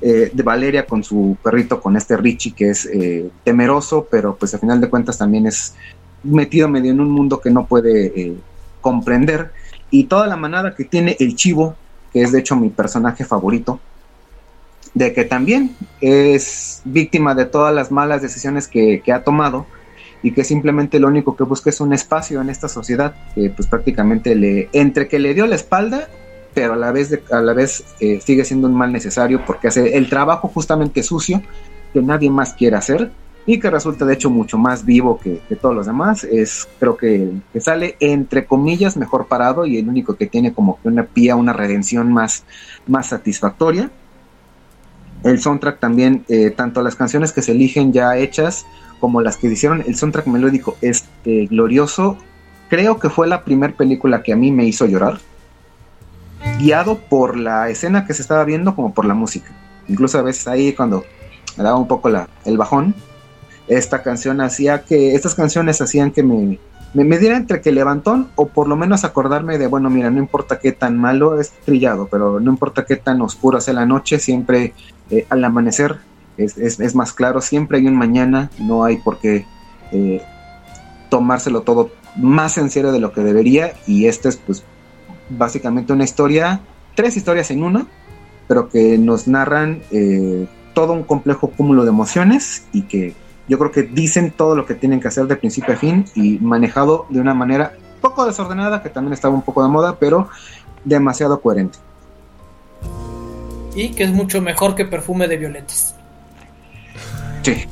Eh, de Valeria con su perrito, con este Richie, que es eh, temeroso, pero pues al final de cuentas también es metido medio en un mundo que no puede eh, comprender. Y toda la manada que tiene el chivo, que es de hecho mi personaje favorito, de que también es víctima de todas las malas decisiones que, que ha tomado y que simplemente lo único que busca es un espacio en esta sociedad que pues prácticamente le entre que le dio la espalda pero a la vez de- a la vez eh, sigue siendo un mal necesario porque hace el trabajo justamente sucio que nadie más quiere hacer y que resulta de hecho mucho más vivo que, todos los demás. Es creo que, que sale entre comillas mejor parado y el único que tiene como que una pía una redención más más satisfactoria el soundtrack también, eh, tanto las canciones que se eligen ya hechas como las que hicieron, el soundtrack melódico es eh, glorioso. Creo que fue la primera película que a mí me hizo llorar, guiado por la escena que se estaba viendo como por la música. Incluso a veces ahí cuando daba un poco la, el bajón, esta canción hacía que, estas canciones hacían que me, me, me diera entre que levantón o por lo menos acordarme de, bueno, mira, no importa qué tan malo es trillado, pero no importa qué tan oscuro sea la noche, siempre eh, al amanecer es, es- más claro, siempre hay un mañana, no hay por qué eh, tomárselo todo más en serio de lo que debería y esta es pues básicamente una historia, tres historias en una, pero que nos narran eh, todo un complejo cúmulo de emociones y que yo creo que dicen todo lo que tienen que hacer de principio a fin y manejado de una manera poco desordenada, que también estaba un poco de moda, pero demasiado coherente. Y que es mucho mejor que perfume de violetas. Sí.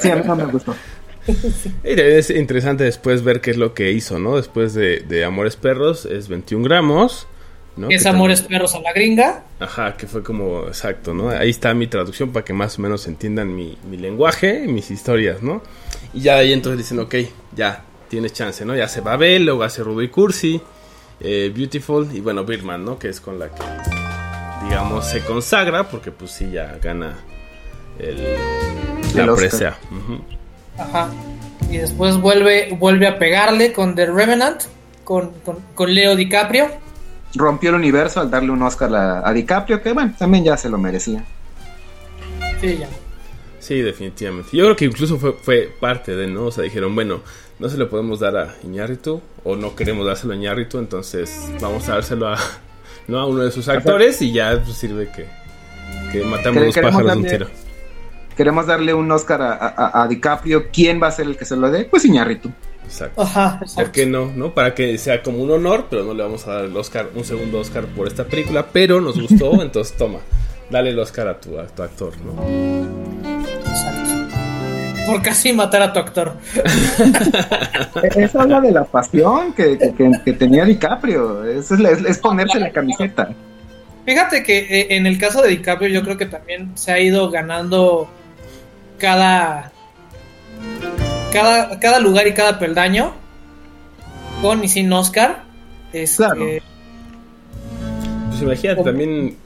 Sí, a mí no me gustó. [laughs] Y también es interesante después ver qué es lo que hizo, ¿no? Después de, de Amores Perros es 21 gramos, ¿no? es Que Amores también- Perros a la gringa. Ajá, que fue como exacto, ¿no? Ahí está mi traducción para que más o menos entiendan mi, mi lenguaje y mis historias, ¿no? Y ya de ahí entonces dicen, ok, ya tienes chance, ¿no? Ya se va Bell, luego hace Rudo y Cursi, eh, Beautiful y bueno, Birdman, ¿no? Que es con la que, digamos, se consagra porque pues sí, ya gana el, la El presea. Ajá. Y después vuelve, vuelve a pegarle con The Revenant, con, con, con Leo DiCaprio. Rompió el universo al darle un Oscar a, a DiCaprio, que bueno, también ya se lo merecía. Sí, ya. Sí, definitivamente. Yo creo que incluso fue, fue parte de, ¿no? O sea, dijeron, bueno, no se lo podemos dar a Iñárritu o no queremos dárselo a Iñárritu, entonces vamos a dárselo a, ¿no? a uno de sus actores y ya pues, sirve que, que matamos los pájaros un darle- tiro. Queremos darle un Oscar a, a- a DiCaprio. ¿Quién va a ser el que se lo dé? Pues Iñárritu. Exacto. Ajá, ¿Por exacto. qué no? ¿No? Para que sea como un honor, pero no le vamos a dar el Oscar, un segundo Oscar por esta película, pero nos gustó, [laughs] entonces toma, dale el Oscar a tu, a tu actor, ¿no? Por casi matar a tu actor. [laughs] Eso habla de la pasión que, que- que- que tenía DiCaprio. Eso es, es- es ponerse la camiseta. Fíjate que eh, en el caso de DiCaprio yo creo que también se ha ido ganando cada cada, cada lugar y cada peldaño con y sin Oscar. Este, Claro. Pues imagínate también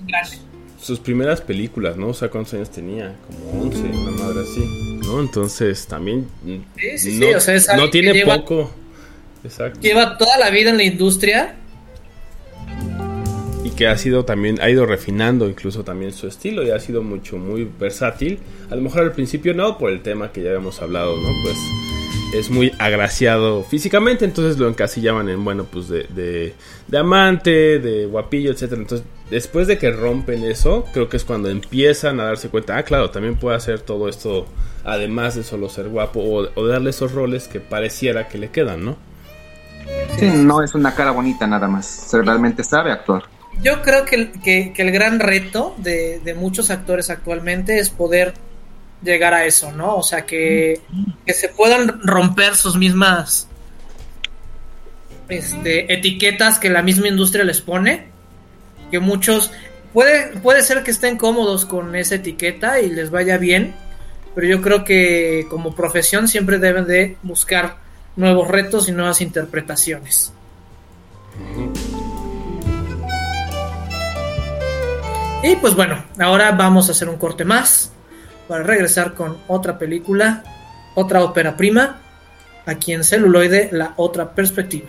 sus primeras películas, ¿no? O sea, ¿cuántos años tenía? Como 11, una madre así, ¿no? Entonces también Sí, sí, no, sí, o sea, es no tiene lleva- poco. Exacto. lleva toda la vida en la industria. Y que ha sido también, ha ido refinando incluso también su estilo y ha sido mucho, muy versátil. A lo mejor al principio no, por el tema que ya habíamos hablado, ¿no? Pues es muy agraciado físicamente, entonces lo encasillaban en, bueno, pues de, de, de amante, de guapillo, etcétera. Entonces, después de que rompen eso, creo que es cuando empiezan a darse cuenta, ah, claro, también puede hacer todo esto, además de solo ser guapo, o, o darle esos roles que pareciera que le quedan, ¿no? Sí, no es una cara bonita nada más. Se realmente sabe actuar. Yo creo que, el- que- que el gran reto de, de muchos actores actualmente es poder llegar a eso, ¿no? O sea, que, que se puedan romper sus mismas este, etiquetas que la misma industria les pone. Que muchos. Puede, puede ser que estén cómodos con esa etiqueta y les vaya bien, pero yo creo que como profesión siempre deben de buscar nuevos retos y nuevas interpretaciones. Y pues bueno, ahora vamos a hacer un corte más para regresar con otra película, otra ópera prima, aquí en celuloide, la otra perspectiva.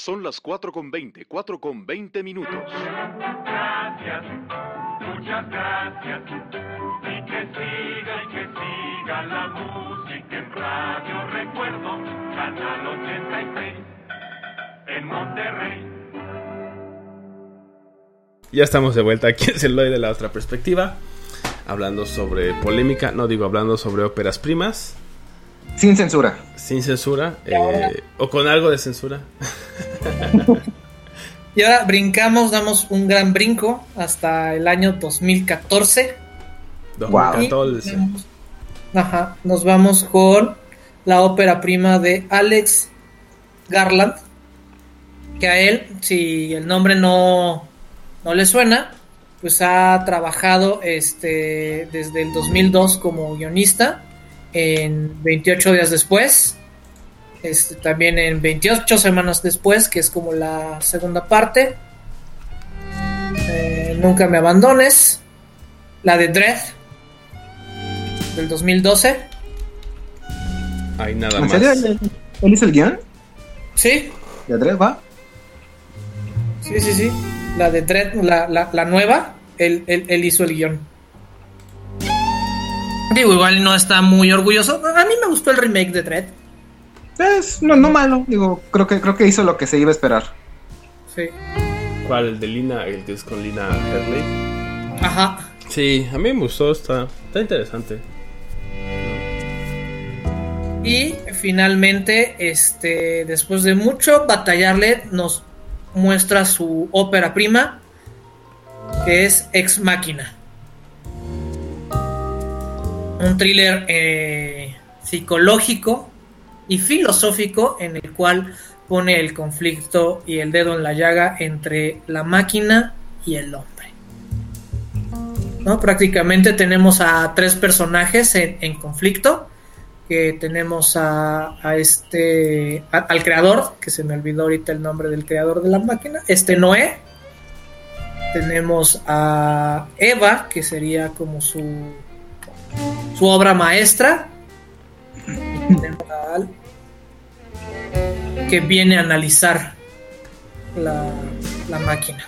Son. Las 4 con 20, 4 con 20 minutos. Gracias, muchas gracias. Y que siga y que siga la música en Radio Recuerdo, Canal 86, en Monterrey. Ya estamos de vuelta aquí en Celuloide de la otra perspectiva. Hablando sobre polémica, no digo hablando sobre óperas primas. Sin censura. Sin censura. eh, o con algo de censura. [laughs] [laughs] Y ahora brincamos, damos un gran brinco hasta el año 2014. 2014. Ajá, nos vamos con la ópera prima de Alex Garland. Que a él, si el nombre no, no le suena, pues ha trabajado este, desde el 2002 como guionista en 28 días después. Este, también en 28 semanas después, que es como la segunda parte. Eh, Nunca me abandones. La de Dread del 2012. Hay nada ¿En más. serio? ¿Él, él hizo el guion? Sí, ¿De Andrés va? sí, sí, sí. La de Dread, la, la, la nueva, él, él- él hizo el guion. Digo, igual no está muy orgulloso. A mí me gustó el remake de Dread. Es no, no malo. Digo, creo que, creo que hizo lo que se iba a esperar. Sí. ¿Cuál? El de Lina, el que es con Lina Herley. Ajá. Sí, a mí me gustó, está, está interesante. Y finalmente, este, después de mucho batallarle, nos muestra su ópera prima, que es Ex Máquina. Un thriller eh, psicológico y filosófico en el cual pone el conflicto y el dedo en la llaga entre la máquina y el hombre. ¿No? Prácticamente tenemos a tres personajes en, conflicto que tenemos a, este al creador, que se me olvidó ahorita el nombre del creador de la máquina, este Noé. Tenemos a Eva, que sería como su su obra maestra. Que viene a analizar la, la máquina.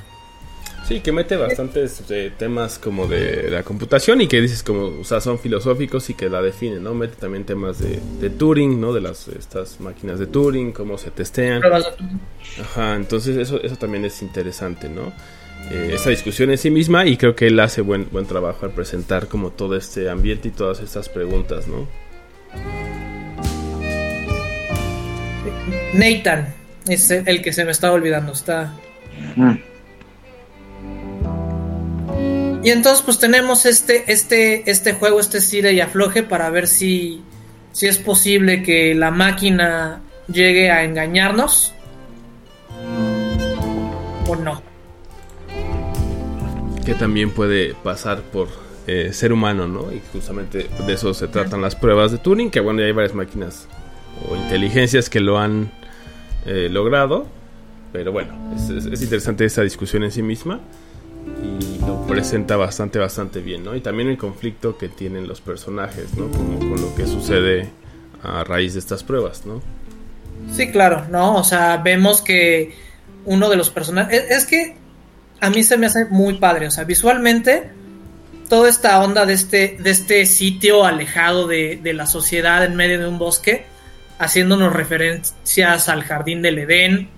Sí, que mete bastantes eh, temas como de la computación y que dices como, o sea, son filosóficos y que la definen, ¿no? Mete también temas de, de Turing, ¿no? De las estas máquinas de Turing, cómo se testean. Ajá, entonces eso, eso también es interesante, ¿no? Eh, esta discusión en sí misma y creo que él hace buen, buen trabajo al presentar como todo este ambiente y todas estas preguntas, ¿no? Nathan es el que se me estaba olvidando. Está. Y entonces pues tenemos este, este, este juego, este Cire y afloje para ver si, si es posible que la máquina llegue a engañarnos o no. Que también puede pasar por eh, ser humano, ¿no? Y justamente de eso se tratan las pruebas de Turing, que bueno, ya hay varias máquinas o inteligencias que lo han eh, logrado. Pero bueno, es, es- es interesante esa discusión en sí misma y lo presenta bastante, bastante bien, ¿no? Y también el conflicto que tienen los personajes, ¿no? Como con lo que sucede a raíz de estas pruebas, ¿no? Sí, claro, ¿no? O sea, vemos que uno de los personajes... Es, es que a mí se me hace muy padre, o sea, visualmente toda esta onda de este, de este sitio alejado de, de la sociedad en medio de un bosque, haciéndonos referencias al jardín del Edén,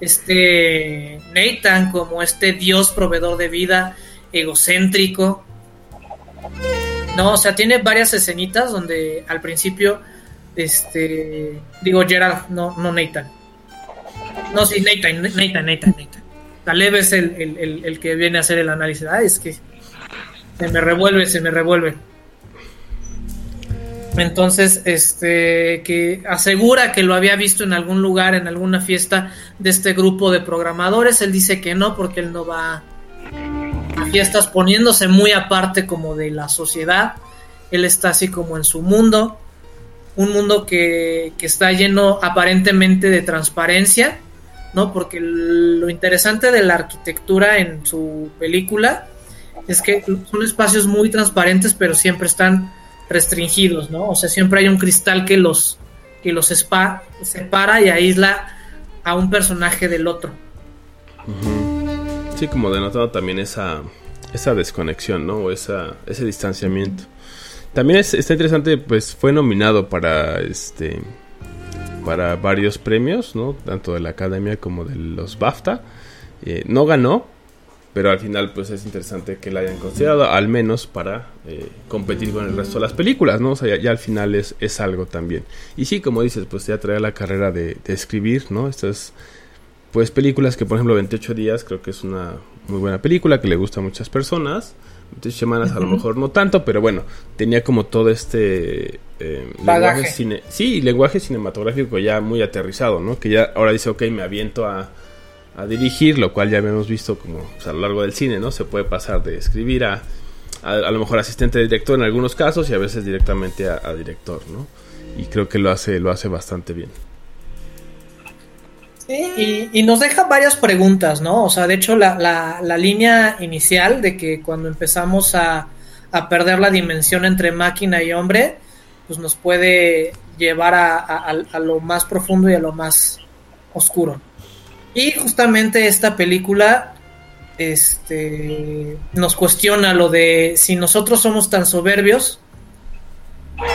este Nathan como este dios proveedor de vida egocéntrico. No, o sea, tiene varias escenitas donde al principio, este, digo Gerard, no, no Nathan. No, sí, Nathan, Nathan, Nathan, Nathan. Taleb es el, el- el- el que viene a hacer el análisis. Ay, es que se me revuelve, se me revuelve. Entonces, este, que asegura que lo había visto en algún lugar, en alguna fiesta de este grupo de programadores. Él dice que no, porque él no va a fiestas poniéndose muy aparte como de la sociedad. Él está así como en su mundo. Un mundo que, que está lleno aparentemente de transparencia, ¿no? Porque lo interesante de la arquitectura en su película es que son espacios muy transparentes, pero siempre están restringidos, ¿no? O sea, siempre hay un cristal que los, que los spa- separa y aísla a un personaje del otro. Sí, como denotando también esa, esa desconexión, ¿no? O esa, ese distanciamiento. También es, está interesante, pues fue nominado para este para varios premios, ¿no? Tanto de la Academia como de los BAFTA. Eh, no ganó, pero al final pues es interesante que la hayan considerado, al menos para eh, competir con el resto de las películas, ¿no? O sea, ya, ya al final es, es algo también. Y sí, como dices, pues ya trae la carrera de, de escribir, ¿no? Estas pues películas que por ejemplo 28 días creo que es una muy buena película que le gusta a muchas personas 28 semanas a lo mejor no tanto pero bueno tenía como todo este eh, lenguaje cine sí lenguaje cinematográfico ya muy aterrizado no que ya ahora dice ok me aviento a, a dirigir lo cual ya habíamos visto como pues, a lo largo del cine no se puede pasar de escribir a a, a lo mejor asistente de director en algunos casos y a veces directamente a, a director no y creo que lo hace lo hace bastante bien Sí, y, y nos deja varias preguntas, ¿no? O sea, de hecho, la, la- la línea inicial de que cuando empezamos a, a perder la dimensión entre máquina y hombre, pues nos puede llevar a, a- a- a lo más profundo y a lo más oscuro. Y justamente esta película este, nos cuestiona lo de si nosotros somos tan soberbios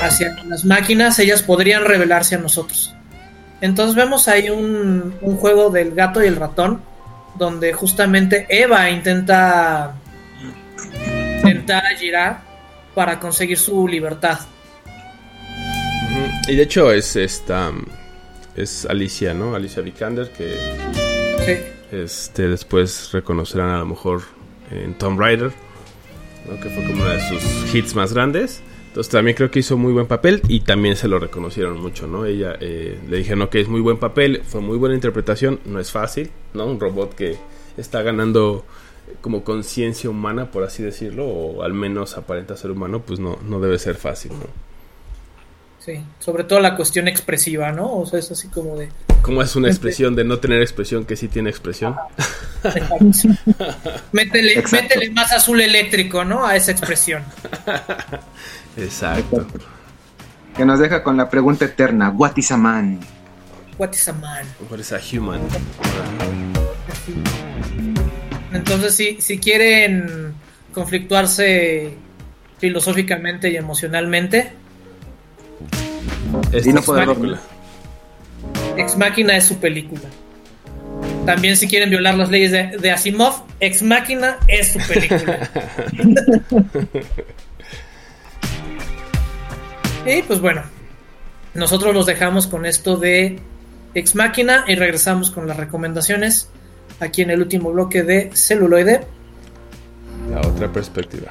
hacia las máquinas, ellas podrían revelarse a nosotros. Entonces vemos ahí un, juego del gato y el ratón, donde justamente Eva intenta tentar a Girard para conseguir su libertad. Y de hecho es esta es Alicia, ¿no? Alicia Vikander que Sí. este después reconocerán a lo mejor en Tomb Raider, ¿no? que fue como uno de sus hits más grandes. Entonces también creo que hizo muy buen papel y también se lo reconocieron mucho, ¿no? Ella eh, le dijeron que es muy buen papel, fue muy buena interpretación, no es fácil, ¿no? Un robot que está ganando como conciencia humana, por así decirlo, o al menos aparenta ser humano, pues no, no debe ser fácil, ¿no? Sí, sobre todo la cuestión expresiva, ¿no? O sea, es así como de... ¿Cómo es una expresión de no tener expresión que sí tiene expresión? [laughs] Métele, Exacto. métele más azul eléctrico, ¿no? A esa expresión. Exacto. Que nos deja con la pregunta eterna, what is a man? What is a man? What is a human? Entonces, si, si quieren conflictuarse filosóficamente y emocionalmente, Esta Y no es poder película. Ex Máquina es su película. También si quieren violar las leyes de, de Asimov, Ex Máquina es su película. [laughs] y pues bueno, nosotros los dejamos con esto de Ex Máquina y regresamos con las recomendaciones aquí en el último bloque de celuloide. La otra perspectiva.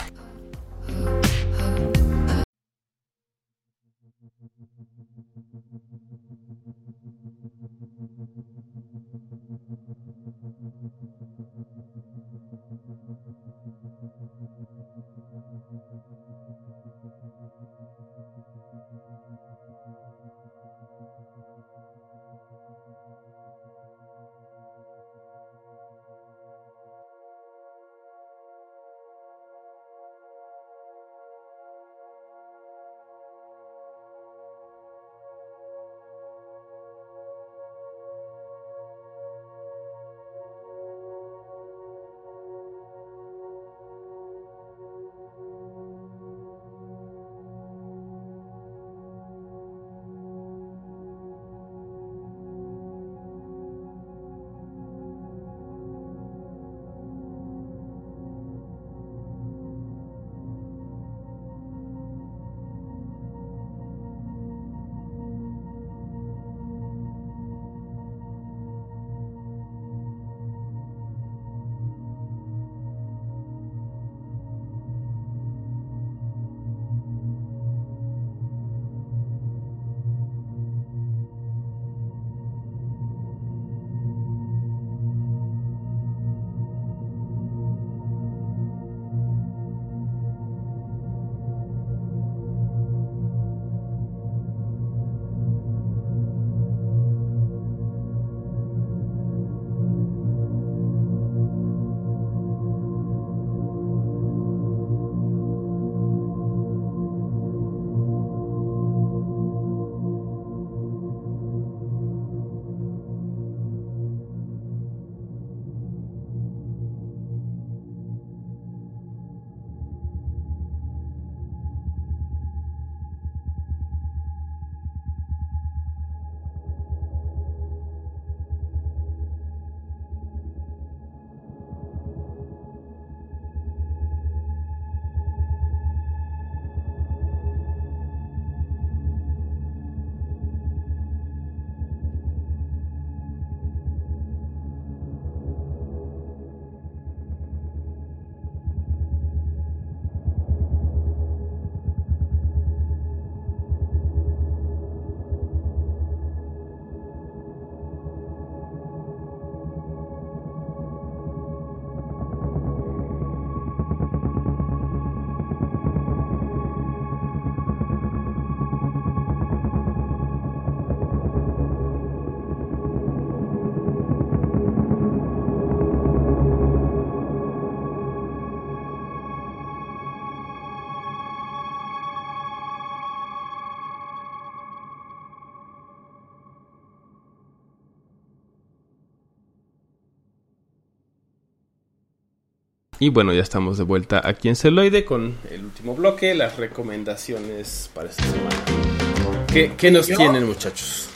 Y bueno, ya estamos de vuelta aquí en Celoide con el último bloque, las recomendaciones para esta semana. ¿Qué, qué nos ¿Yo? tienen, muchachos?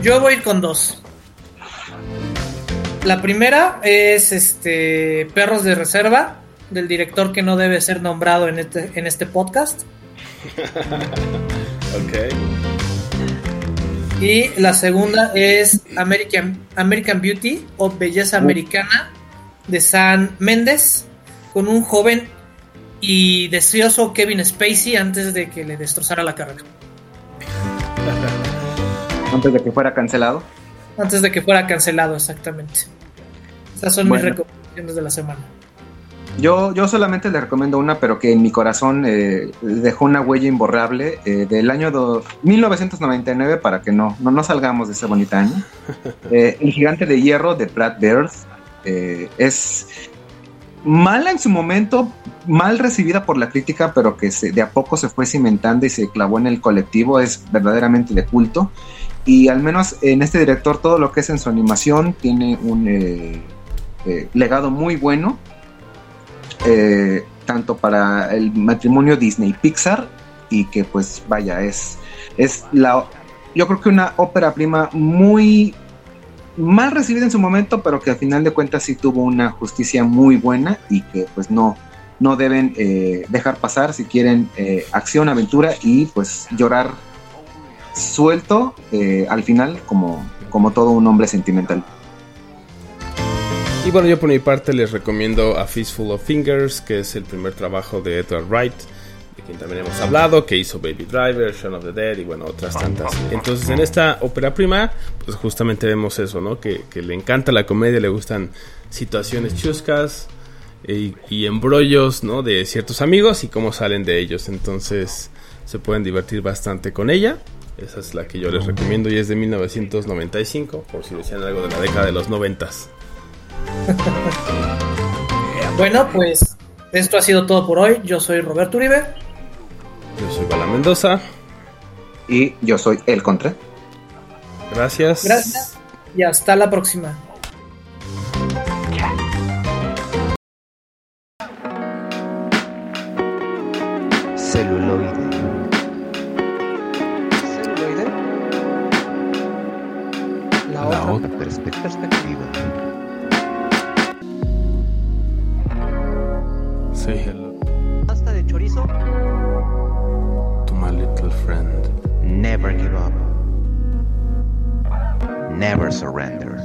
Yo voy a ir con dos. La primera es este Perros de Reserva, del director que no debe ser nombrado en este, en este podcast. [laughs] ok. Y la segunda es American, American Beauty o Belleza Americana de San Méndez, con un joven y deseoso Kevin Spacey antes de que le destrozara la carrera. Antes de que fuera cancelado. Antes de que fuera cancelado, exactamente. Estas son Bueno. mis recomendaciones de la semana. Yo, yo solamente le recomiendo una, pero que en mi corazón eh, dejó una huella imborrable eh, del año do- 1999 para que no, no, no salgamos de ese bonito año. [laughs] Eh, el gigante de hierro de Brad Bird eh, es mala en su momento, mal recibida por la crítica, pero que se- de a poco se fue cimentando y se clavó en el colectivo, es verdaderamente de culto. Y al menos en este director todo lo que es en su animación tiene un eh, eh, legado muy bueno tanto para el matrimonio Disney Pixar y que pues vaya es es la yo creo que una ópera prima muy mal recibida en su momento pero que al final de cuentas sí tuvo una justicia muy buena y que pues no no deben eh, dejar pasar si quieren eh, acción aventura y pues llorar suelto eh, al final como como todo un hombre sentimental. Y bueno, yo por mi parte les recomiendo A Fistful of Fingers, que es el primer trabajo de Edward Wright, de quien también hemos hablado, que hizo Baby Driver, Shaun of the Dead y bueno, otras tantas. Entonces en esta ópera prima, pues justamente vemos eso, ¿no? Que, le encanta la comedia, le gustan situaciones chuscas y, y embrollos, ¿no? De ciertos amigos y cómo salen de ellos. Entonces se pueden divertir bastante con ella. Esa es la que yo les recomiendo y es de 1995, por si decían algo de la década de los noventas. [laughs] Bueno, pues esto ha sido todo por hoy. Yo soy Roberto Uribe. Yo soy Bala Mendoza. y yo soy el contra Gracias. Gracias y hasta la próxima. Celuloide. Celuloide. La, La otra, otra perspe- perspectiva. Say hello pasta de chorizo. to my little friend. Never give up. Never surrender.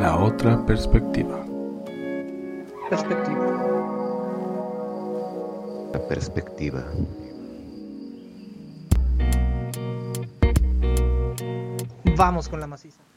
La otra perspectiva. Perspectiva. La perspectiva. Vamos con la maciza.